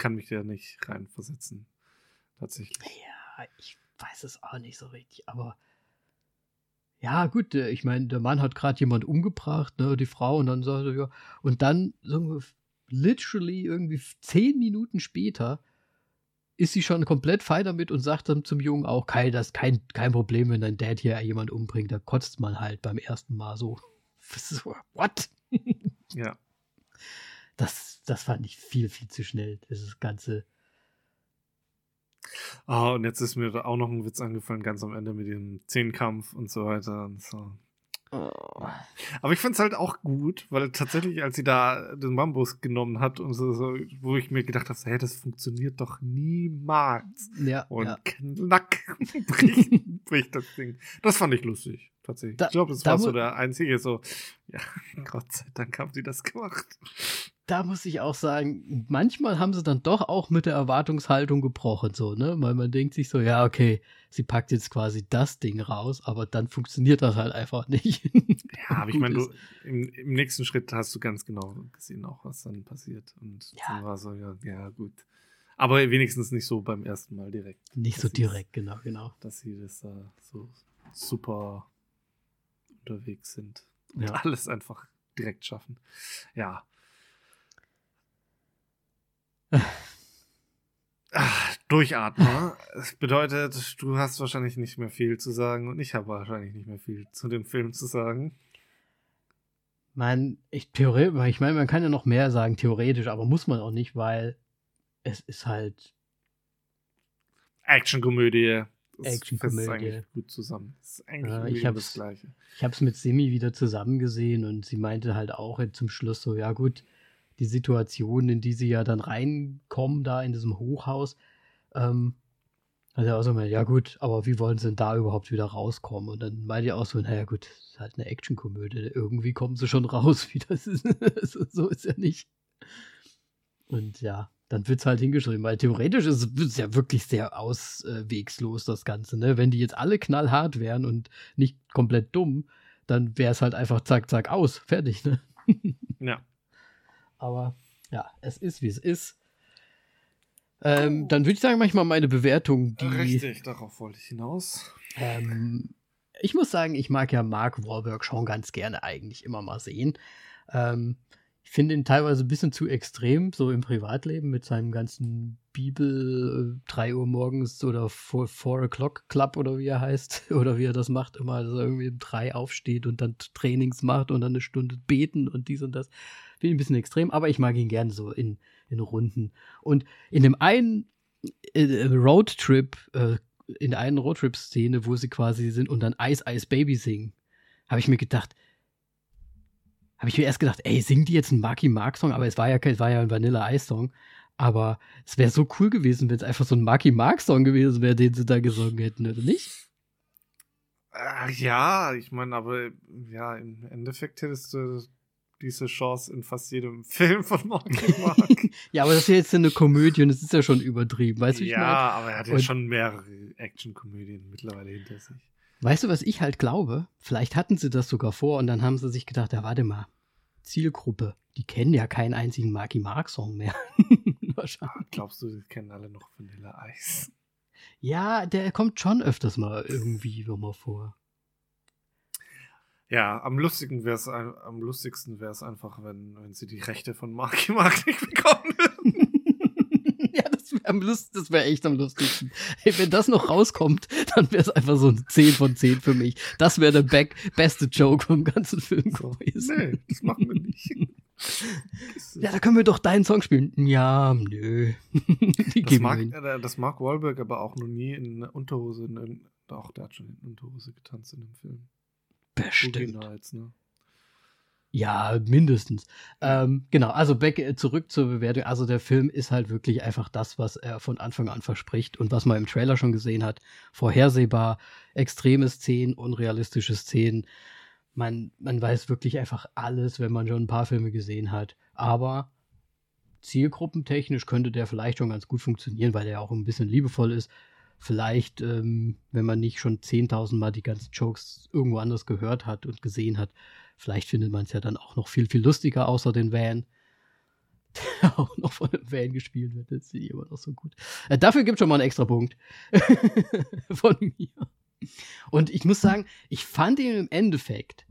kann mich da nicht reinversetzen. Tatsächlich. Ja, ich weiß es auch nicht so richtig, aber ja, gut, ich meine, der Mann hat gerade jemand umgebracht, ne, die Frau, und dann sagt er, ja, und dann so literally irgendwie zehn Minuten später ist sie schon komplett fein damit und sagt dann zum Jungen auch, Kai, das ist kein, kein Problem, wenn dein Dad hier jemand umbringt, da kotzt man halt beim ersten Mal so. What? ja das, das fand ich viel, viel zu schnell, dieses ganze. Ah, oh, und jetzt ist mir da auch noch ein Witz angefallen, ganz am Ende mit dem Zehnkampf und so weiter und so. Oh. Aber ich fand es halt auch gut, weil tatsächlich, als sie da den Bambus genommen hat und so, so wo ich mir gedacht habe, hey, das funktioniert doch niemals. Ja. Und ja. knack bricht, bricht das Ding. Das fand ich lustig, tatsächlich. Da, ich glaube, das war so der einzige, so, ja, Gott sei Dank haben sie das gemacht. Da muss ich auch sagen, manchmal haben sie dann doch auch mit der Erwartungshaltung gebrochen, so, ne? Weil man denkt sich so, ja, okay, sie packt jetzt quasi das Ding raus, aber dann funktioniert das halt einfach nicht. ja, aber ich meine, du, im, im, nächsten Schritt hast du ganz genau gesehen auch, was dann passiert. Und ja. dann war so, ja, ja, gut. Aber wenigstens nicht so beim ersten Mal direkt. Nicht so direkt, genau, genau. Dass sie das da so super unterwegs sind. Und ja. alles einfach direkt schaffen. Ja. Ach, durchatmen. Das bedeutet, du hast wahrscheinlich nicht mehr viel zu sagen und ich habe wahrscheinlich nicht mehr viel zu dem Film zu sagen. Man, ich, theoretisch, ich meine, man kann ja noch mehr sagen, theoretisch, aber muss man auch nicht, weil es ist halt. Actionkomödie. Actionkomödie. gut zusammen. Das ist eigentlich ja, ich das Gleiche. Ich habe es mit Simi wieder zusammen gesehen und sie meinte halt auch zum Schluss so, ja gut, die Situation, in die sie ja dann reinkommen, da in diesem Hochhaus. Ähm, also auch ja gut, aber wie wollen sie denn da überhaupt wieder rauskommen? Und dann meinte ich auch so, naja gut, ist halt eine Actionkomödie. Irgendwie kommen sie schon raus, wie das ist. so ist ja nicht. Und ja, dann wird es halt hingeschrieben, weil theoretisch ist es ja wirklich sehr auswegslos, das Ganze. Ne? Wenn die jetzt alle knallhart wären und nicht komplett dumm, dann wäre es halt einfach zack, zack, aus, fertig. Ne? ja. Aber ja, es ist, wie es ist. Ähm, dann würde ich sagen, manchmal meine Bewertung, die. Richtig, darauf wollte ich hinaus. Ähm, ich muss sagen, ich mag ja Mark Wahlberg schon ganz gerne eigentlich immer mal sehen. Ähm, ich finde ihn teilweise ein bisschen zu extrem, so im Privatleben mit seinem ganzen Bibel 3 äh, Uhr morgens oder 4, 4 O'Clock Club oder wie er heißt, oder wie er das macht, immer, dass er irgendwie um 3 aufsteht und dann Trainings macht und dann eine Stunde beten und dies und das. Finde ich ein bisschen extrem, aber ich mag ihn gerne so in, in Runden. Und in dem einen äh, Roadtrip, äh, in der einen Roadtrip-Szene, wo sie quasi sind und dann Ice Ice Baby singen, habe ich mir gedacht, habe ich mir erst gedacht, ey, singen die jetzt einen Marky Mark Song? Aber es war ja es war ja ein Vanilla Ice Song. Aber es wäre so cool gewesen, wenn es einfach so ein Marky Mark Song gewesen wäre, den sie da gesungen hätten, oder nicht? Ach, ja, ich meine, aber ja, im Endeffekt hättest du diese Chance in fast jedem Film von Marky Mark. ja, aber das ist ja jetzt eine Komödie und es ist ja schon übertrieben, weißt du, ja, ich meine? Ja, aber er hat ja und schon mehrere Action-Komödien mittlerweile hinter sich. Weißt du, was ich halt glaube? Vielleicht hatten sie das sogar vor und dann haben sie sich gedacht, ja, warte mal, Zielgruppe, die kennen ja keinen einzigen Marky Mark Song mehr. Wahrscheinlich. Glaubst du, die kennen alle noch Vanilla Ice? Ja, der kommt schon öfters mal irgendwie immer vor. Ja, am lustigsten wäre es am lustigsten wäre es einfach, wenn, wenn sie die Rechte von Marky Mark nicht bekommen würden. das wäre echt am lustigsten. Hey, wenn das noch rauskommt, dann wäre es einfach so ein 10 von 10 für mich. Das wäre der Back beste Joke vom ganzen Film gewesen. Nee, das machen wir nicht. ja, da können wir doch deinen Song spielen. Ja, nö. Das, mag, äh, das mag Wahlberg aber auch noch nie in Unterhose. In, doch, der hat schon in Unterhose getanzt in dem Film. Bestimmt. Hals, ne? Ja, mindestens. Ähm, genau, also back, äh, zurück zur Bewertung. Also der Film ist halt wirklich einfach das, was er von Anfang an verspricht und was man im Trailer schon gesehen hat. Vorhersehbar, extreme Szenen, unrealistische Szenen. Man, man weiß wirklich einfach alles, wenn man schon ein paar Filme gesehen hat. Aber zielgruppentechnisch könnte der vielleicht schon ganz gut funktionieren, weil er auch ein bisschen liebevoll ist. Vielleicht, ähm, wenn man nicht schon 10.000 Mal die ganzen Jokes irgendwo anders gehört hat und gesehen hat, Vielleicht findet man es ja dann auch noch viel, viel lustiger, außer den Van. Der auch noch von dem Van gespielt wird. Das ist immer noch so gut. Äh, dafür gibt es schon mal einen extra Punkt. von mir. Und ich muss sagen, ich fand ihn im Endeffekt,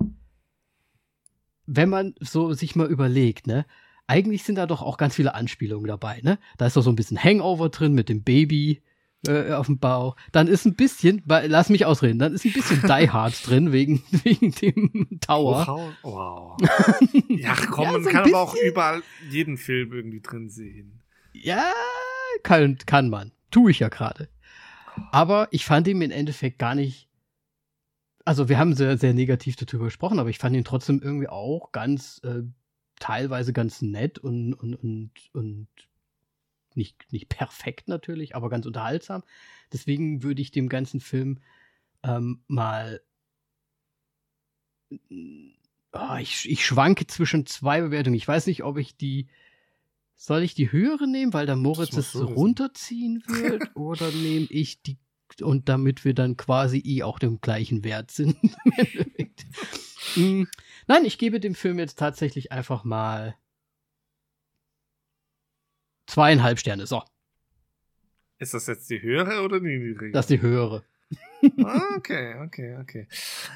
wenn man so sich mal überlegt, ne, eigentlich sind da doch auch ganz viele Anspielungen dabei, ne? Da ist doch so ein bisschen Hangover drin mit dem Baby, äh, auf dem Bauch. Dann ist ein bisschen, lass mich ausreden, dann ist ein bisschen Die Hard drin wegen, wegen dem Tower. Wow. ja, komm, ja, man so kann aber auch überall jeden Film irgendwie drin sehen. Ja, kann, kann man. Tue ich ja gerade. Aber ich fand ihn im Endeffekt gar nicht. Also, wir haben sehr, sehr negativ darüber gesprochen, aber ich fand ihn trotzdem irgendwie auch ganz, äh, teilweise ganz nett und, und, und, und nicht, nicht perfekt natürlich, aber ganz unterhaltsam. Deswegen würde ich dem ganzen Film ähm, mal. Oh, ich, ich schwanke zwischen zwei Bewertungen. Ich weiß nicht, ob ich die Soll ich die höhere nehmen, weil der Moritz es wissen. runterziehen wird? oder nehme ich die, und damit wir dann quasi eh auch dem gleichen Wert sind? Mm, Nein, ich gebe dem Film jetzt tatsächlich einfach mal zweieinhalb Sterne. So, Ist das jetzt die höhere oder die niedrige? das ist die höhere. Ah, okay, okay, okay.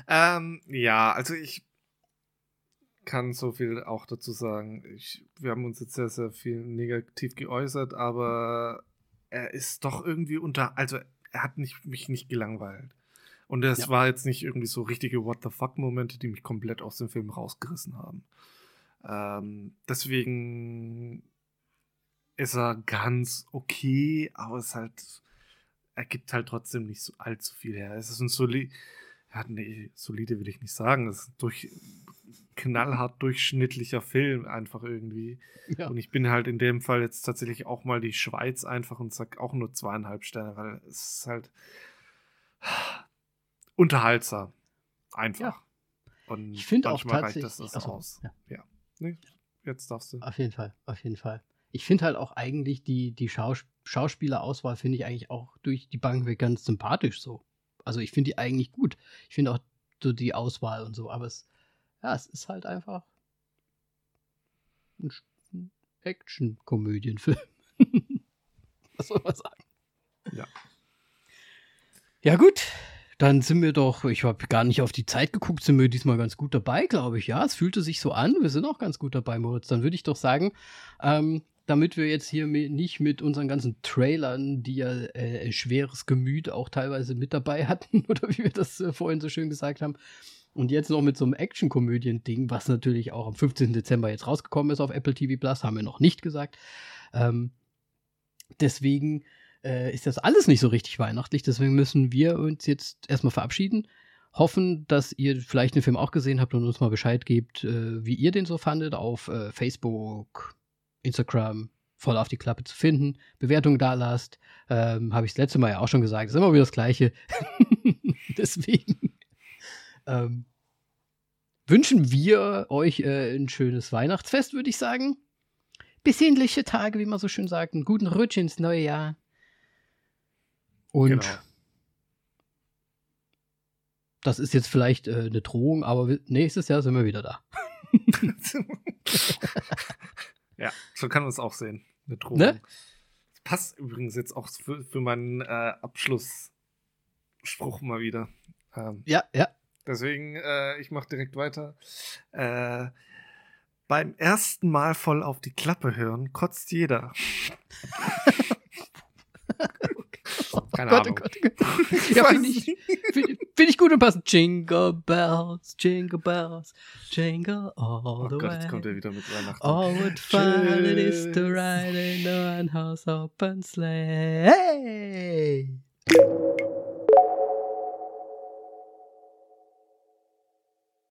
Ähm, ja, also ich kann so viel auch dazu sagen. Ich, wir haben uns jetzt sehr, sehr viel negativ geäußert, aber er ist doch irgendwie unter, also er hat nicht, mich nicht gelangweilt. Und es Ja. war jetzt nicht irgendwie so richtige What the fuck-Momente, die mich komplett aus dem Film rausgerissen haben. Ähm, deswegen ist er ganz okay, aber es halt, er gibt halt trotzdem nicht so allzu viel her. Es ist ein solide, ja, nee, solide will ich nicht sagen. Es ist ein durch, knallhart durchschnittlicher Film einfach irgendwie. Ja. Und ich bin halt in dem Fall jetzt tatsächlich auch mal die Schweiz einfach und sag auch nur zweieinhalb Sterne, weil es ist halt unterhaltsam. Einfach. Und Ich finde auch manchmal reicht tatsächlich. das, das Achso, aus. ja. Ja. Nee, jetzt darfst du. Auf jeden Fall, auf jeden Fall. Ich finde halt auch eigentlich die, die Schaus Schauspielerauswahl finde ich eigentlich auch durch die Bank weg ganz sympathisch so. Also ich finde die eigentlich gut. Ich finde auch so die Auswahl und so, aber es, ja, es ist halt einfach ein, Action-Komödienfilm. Was soll man sagen? Ja. Ja, gut. Dann sind wir doch, ich habe gar nicht auf die Zeit geguckt, sind wir diesmal ganz gut dabei, glaube ich. Ja, es fühlte sich so an. Wir sind auch ganz gut dabei, Moritz. Dann würde ich doch sagen, ähm, damit wir jetzt hier nicht mit unseren ganzen Trailern, die ja äh, schweres Gemüt auch teilweise mit dabei hatten, oder wie wir das äh, vorhin so schön gesagt haben, und jetzt noch mit so einem Action-Komödien-Ding, was natürlich auch am 15. Dezember jetzt rausgekommen ist auf Apple TV Plus, haben wir noch nicht gesagt. Ähm, deswegen äh, ist das alles nicht so richtig weihnachtlich. Deswegen müssen wir uns jetzt erstmal verabschieden. Hoffen, dass ihr vielleicht den Film auch gesehen habt und uns mal Bescheid gebt, äh, wie ihr den so fandet, auf äh, Facebook, Instagram, voll auf die Klappe zu finden. Bewertungen da lasst. Ähm, Habe ich das letzte Mal ja auch schon gesagt. Ist immer wieder das Gleiche. Deswegen ähm, wünschen wir euch äh, ein schönes Weihnachtsfest, würde ich sagen. Besinnliche Tage, wie man so schön sagt. Einen guten Rutsch ins neue Jahr. Und Genau. das ist jetzt vielleicht äh, eine Drohung, aber nächstes Jahr sind wir wieder da. ja, so kann man es auch sehen. Eine Drohung. Ne? Das passt übrigens jetzt auch für, für meinen äh, Abschlussspruch mal wieder. Ähm, Ja, ja. deswegen, äh, ich mache direkt weiter. Äh, beim ersten Mal voll auf die Klappe hören, kotzt jeder. Keine Oh Gott, Ahnung. oh Gott, oh Gott. Ja, finde ich, find, find ich gut und passend. Jingle bells, jingle bells, jingle all Oh the Gott, way. jetzt kommt er wieder mit Weihnachten. Oh, what fun it is to ride in a one-horse open sleigh. Hey!